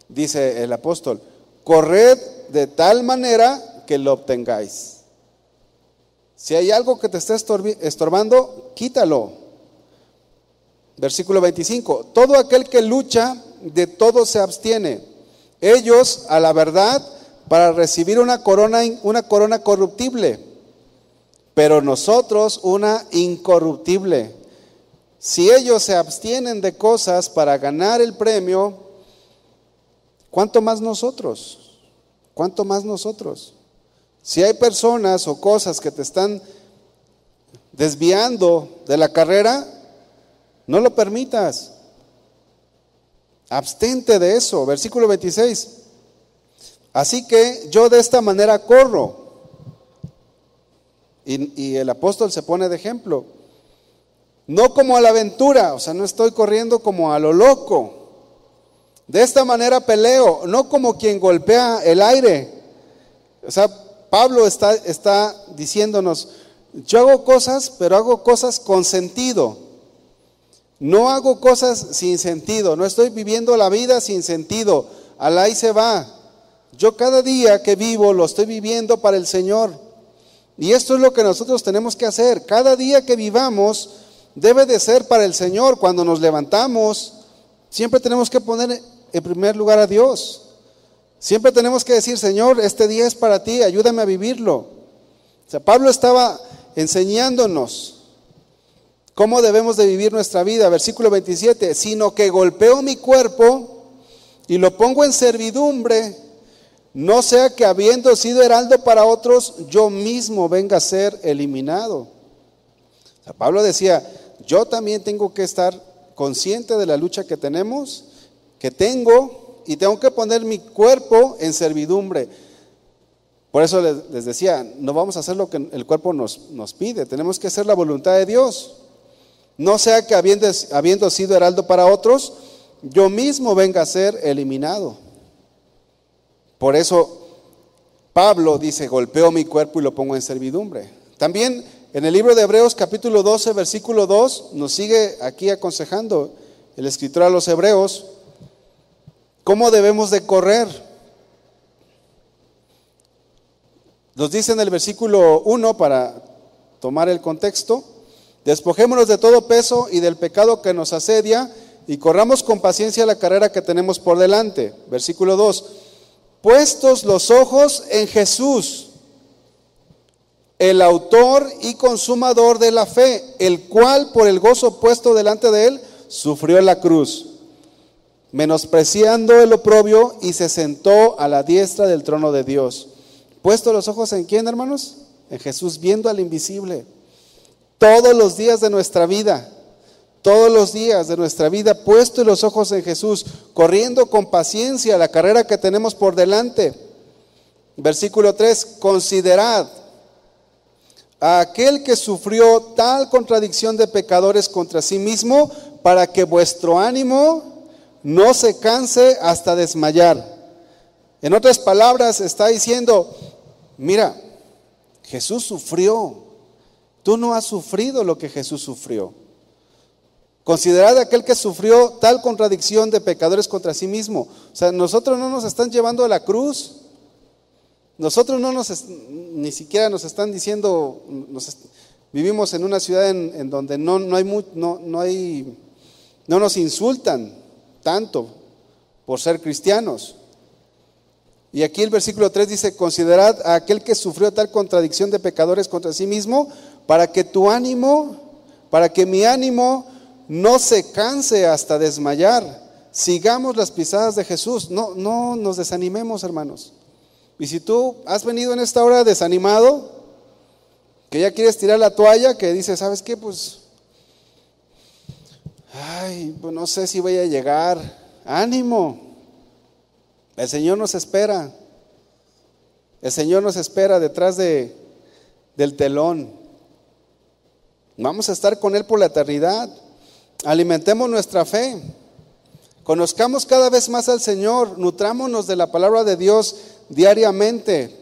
dice el apóstol, corred de tal manera que lo obtengáis. Si hay algo que te está estorbando, quítalo. Versículo 25, todo aquel que lucha, de todo se abstiene. Ellos, a la verdad, para recibir una corona, una corona corruptible, pero nosotros una incorruptible. Si ellos se abstienen de cosas para ganar el premio, ¿cuánto más nosotros? ¿Cuánto más nosotros? Si hay personas o cosas que te están desviando de la carrera, no lo permitas. Abstente de eso. Versículo 26. Así que yo de esta manera corro. Y, el apóstol se pone de ejemplo. No como a la aventura, o sea, no estoy corriendo como a lo loco. De esta manera peleo, no como quien golpea el aire. O sea, Pablo está diciéndonos, yo hago cosas, pero hago cosas con sentido. No hago cosas sin sentido, no estoy viviendo la vida sin sentido. Al ahí se va. Yo cada día que vivo lo estoy viviendo para el Señor. Y esto es lo que nosotros tenemos que hacer. Cada día que vivamos, debe de ser para el Señor. Cuando nos levantamos, siempre tenemos que poner en primer lugar a Dios. Siempre tenemos que decir, Señor, este día es para ti, ayúdame a vivirlo. O sea, Pablo estaba enseñándonos cómo debemos de vivir nuestra vida. Versículo 27, sino que golpeo mi cuerpo y lo pongo en servidumbre, no sea que habiendo sido heraldo para otros, yo mismo venga a ser eliminado. O Pablo decía, yo también tengo que estar consciente de la lucha que tenemos, que tengo, y tengo que poner mi cuerpo en servidumbre. Por eso les, decía, no vamos a hacer lo que el cuerpo nos pide, tenemos que hacer la voluntad de Dios. No sea que habiendo, habiendo sido heraldo para otros, yo mismo venga a ser eliminado. Por eso Pablo dice, golpeo mi cuerpo y lo pongo en servidumbre. También en el libro de Hebreos capítulo 12, versículo 2, nos sigue aquí aconsejando el escritor a los hebreos cómo debemos de correr. Nos dice en el versículo 1, para tomar el contexto, despojémonos de todo peso y del pecado que nos asedia y corramos con paciencia la carrera que tenemos por delante. Versículo 2, puestos los ojos en Jesús, el autor y consumador de la fe, el cual por el gozo puesto delante de él, sufrió la cruz, menospreciando el oprobio y se sentó a la diestra del trono de Dios. Puesto los ojos en quién, hermanos? En Jesús, viendo al invisible. Todos los días de nuestra vida, todos los días de nuestra vida, puesto los ojos en Jesús, corriendo con paciencia la carrera que tenemos por delante. Versículo 3, considerad a aquel que sufrió tal contradicción de pecadores contra sí mismo, para que vuestro ánimo no se canse hasta desmayar. En otras palabras, está diciendo, mira, Jesús sufrió, tú no has sufrido lo que Jesús sufrió. Considerad aquel que sufrió tal contradicción de pecadores contra sí mismo. O sea, nosotros no nos están llevando a la cruz. Nosotros no nos, ni siquiera nos están diciendo, vivimos en una ciudad en, donde no, no, hay, no, no, hay, no nos insultan tanto por ser cristianos. Y aquí el versículo 3 dice, considerad a aquel que sufrió tal contradicción de pecadores contra sí mismo, para que tu ánimo, para que mi ánimo no se canse hasta desmayar. Sigamos las pisadas de Jesús. No, no nos desanimemos, hermanos. Y si tú has venido en esta hora desanimado, que ya quieres tirar la toalla, que dices, ¿sabes qué? Pues, ay, pues no sé si voy a llegar. Ánimo. El Señor nos espera. El Señor nos espera detrás de, del telón. Vamos a estar con Él por la eternidad. Alimentemos nuestra fe. Conozcamos cada vez más al Señor. Nutrámonos de la palabra de Dios diariamente.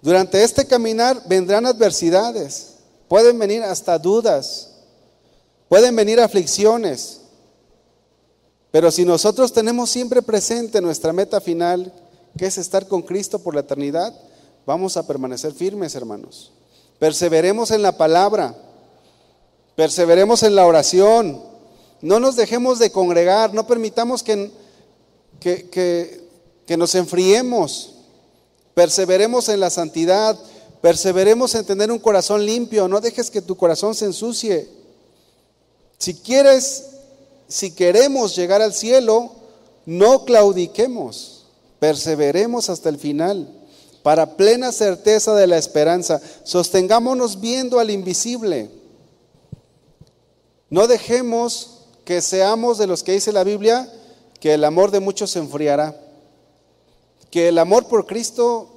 Durante este caminar vendrán adversidades. Pueden venir hasta dudas. Pueden venir aflicciones. Pero si nosotros tenemos siempre presente nuestra meta final, que es estar con Cristo por la eternidad, vamos a permanecer firmes, hermanos. Perseveremos en la palabra. Perseveremos en la oración. No nos dejemos de congregar. No permitamos que, que, nos enfriemos. Perseveremos en la santidad. Perseveremos en tener un corazón limpio. No dejes que tu corazón se ensucie. Si quieres, si queremos llegar al cielo, no claudiquemos. Perseveremos hasta el final para plena certeza de la esperanza. Sostengámonos viendo al invisible no dejemos que seamos de los que dice la Biblia que el amor de muchos se enfriará. Que el amor por Cristo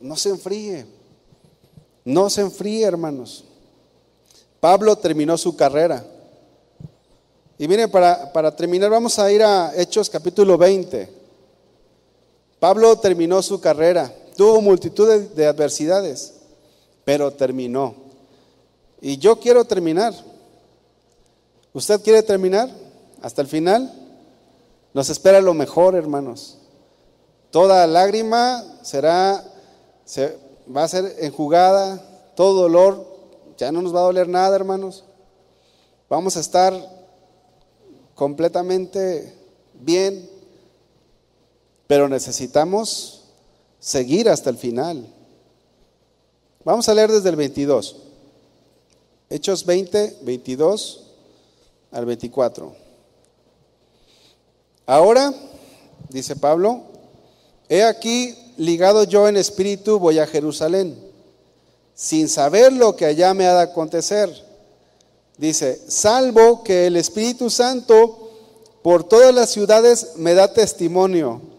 no se enfríe. No se enfríe, hermanos. Pablo terminó su carrera. Y miren, para, para terminar vamos a ir a Hechos capítulo 20. Pablo terminó su carrera. Tuvo multitud de adversidades, pero terminó. Y yo quiero terminar. ¿Usted quiere terminar hasta el final? Nos espera lo mejor, hermanos. Toda lágrima será, se, va a ser enjugada, todo dolor, ya no nos va a doler nada, hermanos. Vamos a estar completamente bien, pero necesitamos seguir hasta el final. Vamos a leer desde el 22. Hechos 20, 22 al 24. Ahora, dice Pablo, he aquí ligado yo en espíritu voy a Jerusalén, sin saber lo que allá me ha de acontecer. Dice, salvo que el Espíritu Santo por todas las ciudades me da testimonio,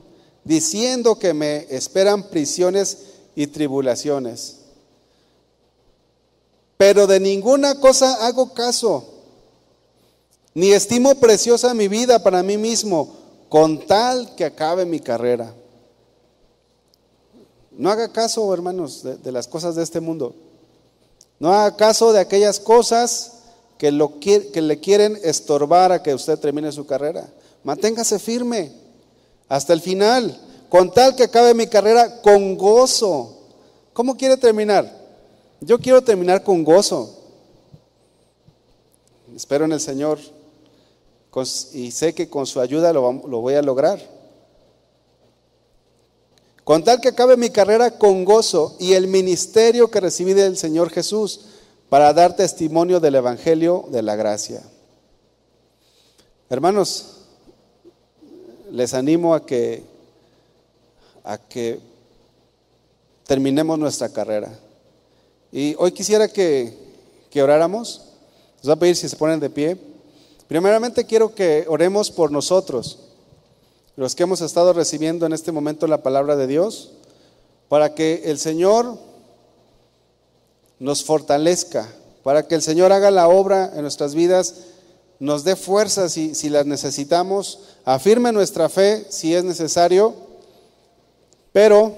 diciendo que me esperan prisiones y tribulaciones. Pero de ninguna cosa hago caso, ni estimo preciosa mi vida para mí mismo, con tal que acabe mi carrera. No haga caso, hermanos, de, las cosas de este mundo. No haga caso de aquellas cosas que, le quieren estorbar a que usted termine su carrera. Manténgase firme hasta el final, con tal que acabe mi carrera con gozo. ¿Cómo quiere terminar? Yo quiero terminar con gozo. Espero en el Señor y sé que con su ayuda lo, voy a lograr. Con tal que acabe mi carrera con gozo y el ministerio que recibí del Señor Jesús para dar testimonio del Evangelio de la gracia. Hermanos, les animo a que, a que terminemos nuestra carrera. Y hoy quisiera que, que oráramos. Les voy a pedir si se ponen de pie. Primeramente quiero que oremos por nosotros, los que hemos estado recibiendo en este momento la palabra de Dios, para que el Señor nos fortalezca, para que el Señor haga la obra en nuestras vidas, nos dé fuerzas si, si las necesitamos, afirme nuestra fe si es necesario, pero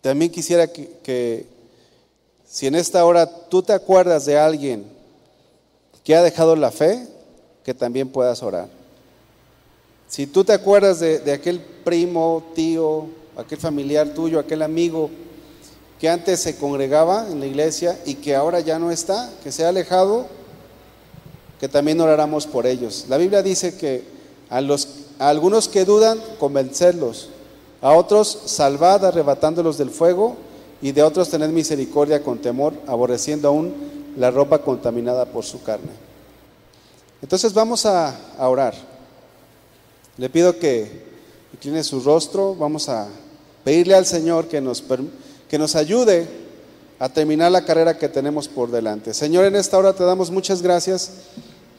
también quisiera que, que si en esta hora tú te acuerdas de alguien que ha dejado la fe, que también puedas orar. Si tú te acuerdas de, de aquel primo, tío, aquel familiar tuyo, aquel amigo, que antes se congregaba en la iglesia y que ahora ya no está, que se ha alejado, que también oráramos por ellos. La Biblia dice que a, los, algunos que dudan, convencerlos, a otros salvad arrebatándolos del fuego y de otros tened misericordia con temor, aborreciendo aún la ropa contaminada por su carne. Entonces vamos a, a orar. Le pido que incline su rostro, vamos a pedirle al Señor que nos que nos ayude a terminar la carrera que tenemos por delante. Señor, en esta hora te damos muchas gracias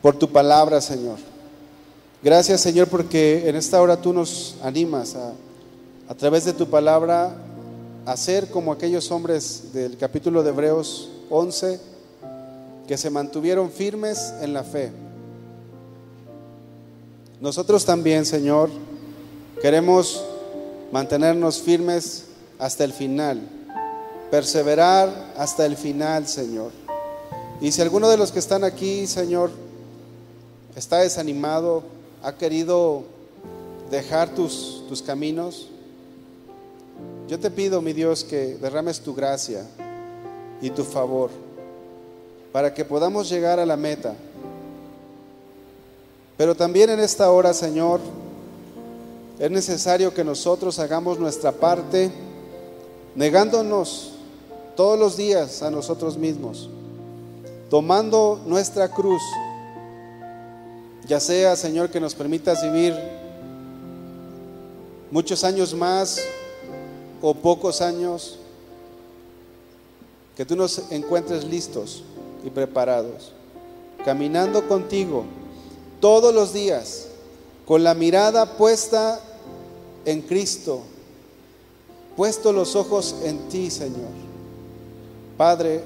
por tu palabra, Señor. Gracias, Señor, porque en esta hora tú nos animas a, a través de tu palabra a ser como aquellos hombres del capítulo de Hebreos 11 que se mantuvieron firmes en la fe. Nosotros también, Señor, queremos mantenernos firmes hasta el final perseverar hasta el final, Señor. Y si alguno de los que están aquí, Señor, está desanimado, ha querido dejar tus, tus caminos, yo te pido, mi Dios, que derrames tu gracia y tu favor para que podamos llegar a la meta. Pero también en esta hora, Señor, es necesario que nosotros hagamos nuestra parte negándonos todos los días a nosotros mismos, tomando nuestra cruz, ya sea, Señor, que nos permitas vivir muchos años más o pocos años, que tú nos encuentres listos y preparados, caminando contigo todos los días, con la mirada puesta en Cristo, puesto los ojos en ti, Señor. Padre,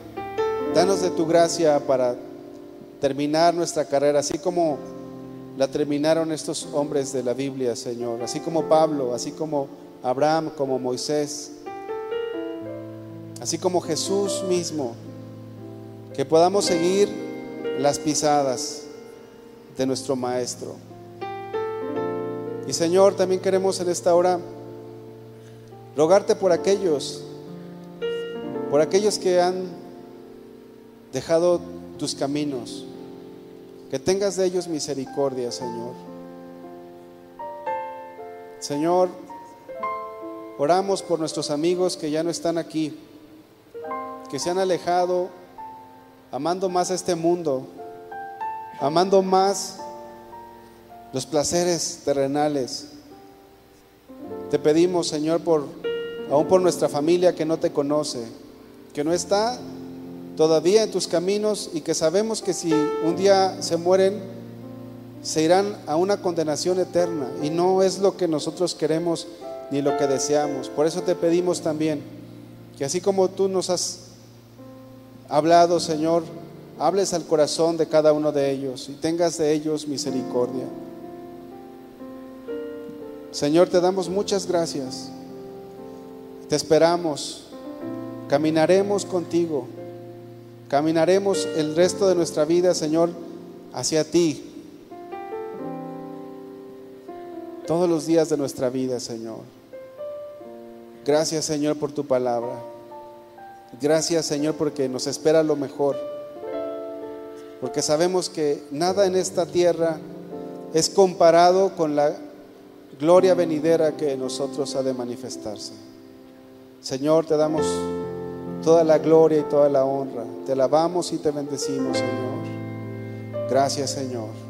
danos de tu gracia para terminar nuestra carrera, así como la terminaron estos hombres de la Biblia, Señor, así como Pablo, así como Abraham, como Moisés, así como Jesús mismo, que podamos seguir las pisadas de nuestro Maestro. Y Señor, también queremos en esta hora rogarte por aquellos por aquellos que han dejado tus caminos, que tengas de ellos misericordia, Señor. Señor, oramos por nuestros amigos que ya no están aquí, que se han alejado, amando más este mundo, amando más los placeres terrenales. Te pedimos, Señor, por aún por nuestra familia que no te conoce, que no está todavía en tus caminos y que sabemos que si un día se mueren, se irán a una condenación eterna y no es lo que nosotros queremos ni lo que deseamos. Por eso te pedimos también que así como tú nos has hablado, Señor, hables al corazón de cada uno de ellos y tengas de ellos misericordia. Señor, te damos muchas gracias. Te esperamos. Caminaremos contigo. Caminaremos el resto de nuestra vida, Señor, hacia ti. Todos los días de nuestra vida, Señor. Gracias, Señor, por tu palabra. Gracias, Señor, porque nos espera lo mejor. Porque sabemos que nada en esta tierra es comparado con la gloria venidera que en nosotros ha de manifestarse. Señor, te damos toda la gloria y toda la honra. Te alabamos y te bendecimos, Señor. Gracias, Señor.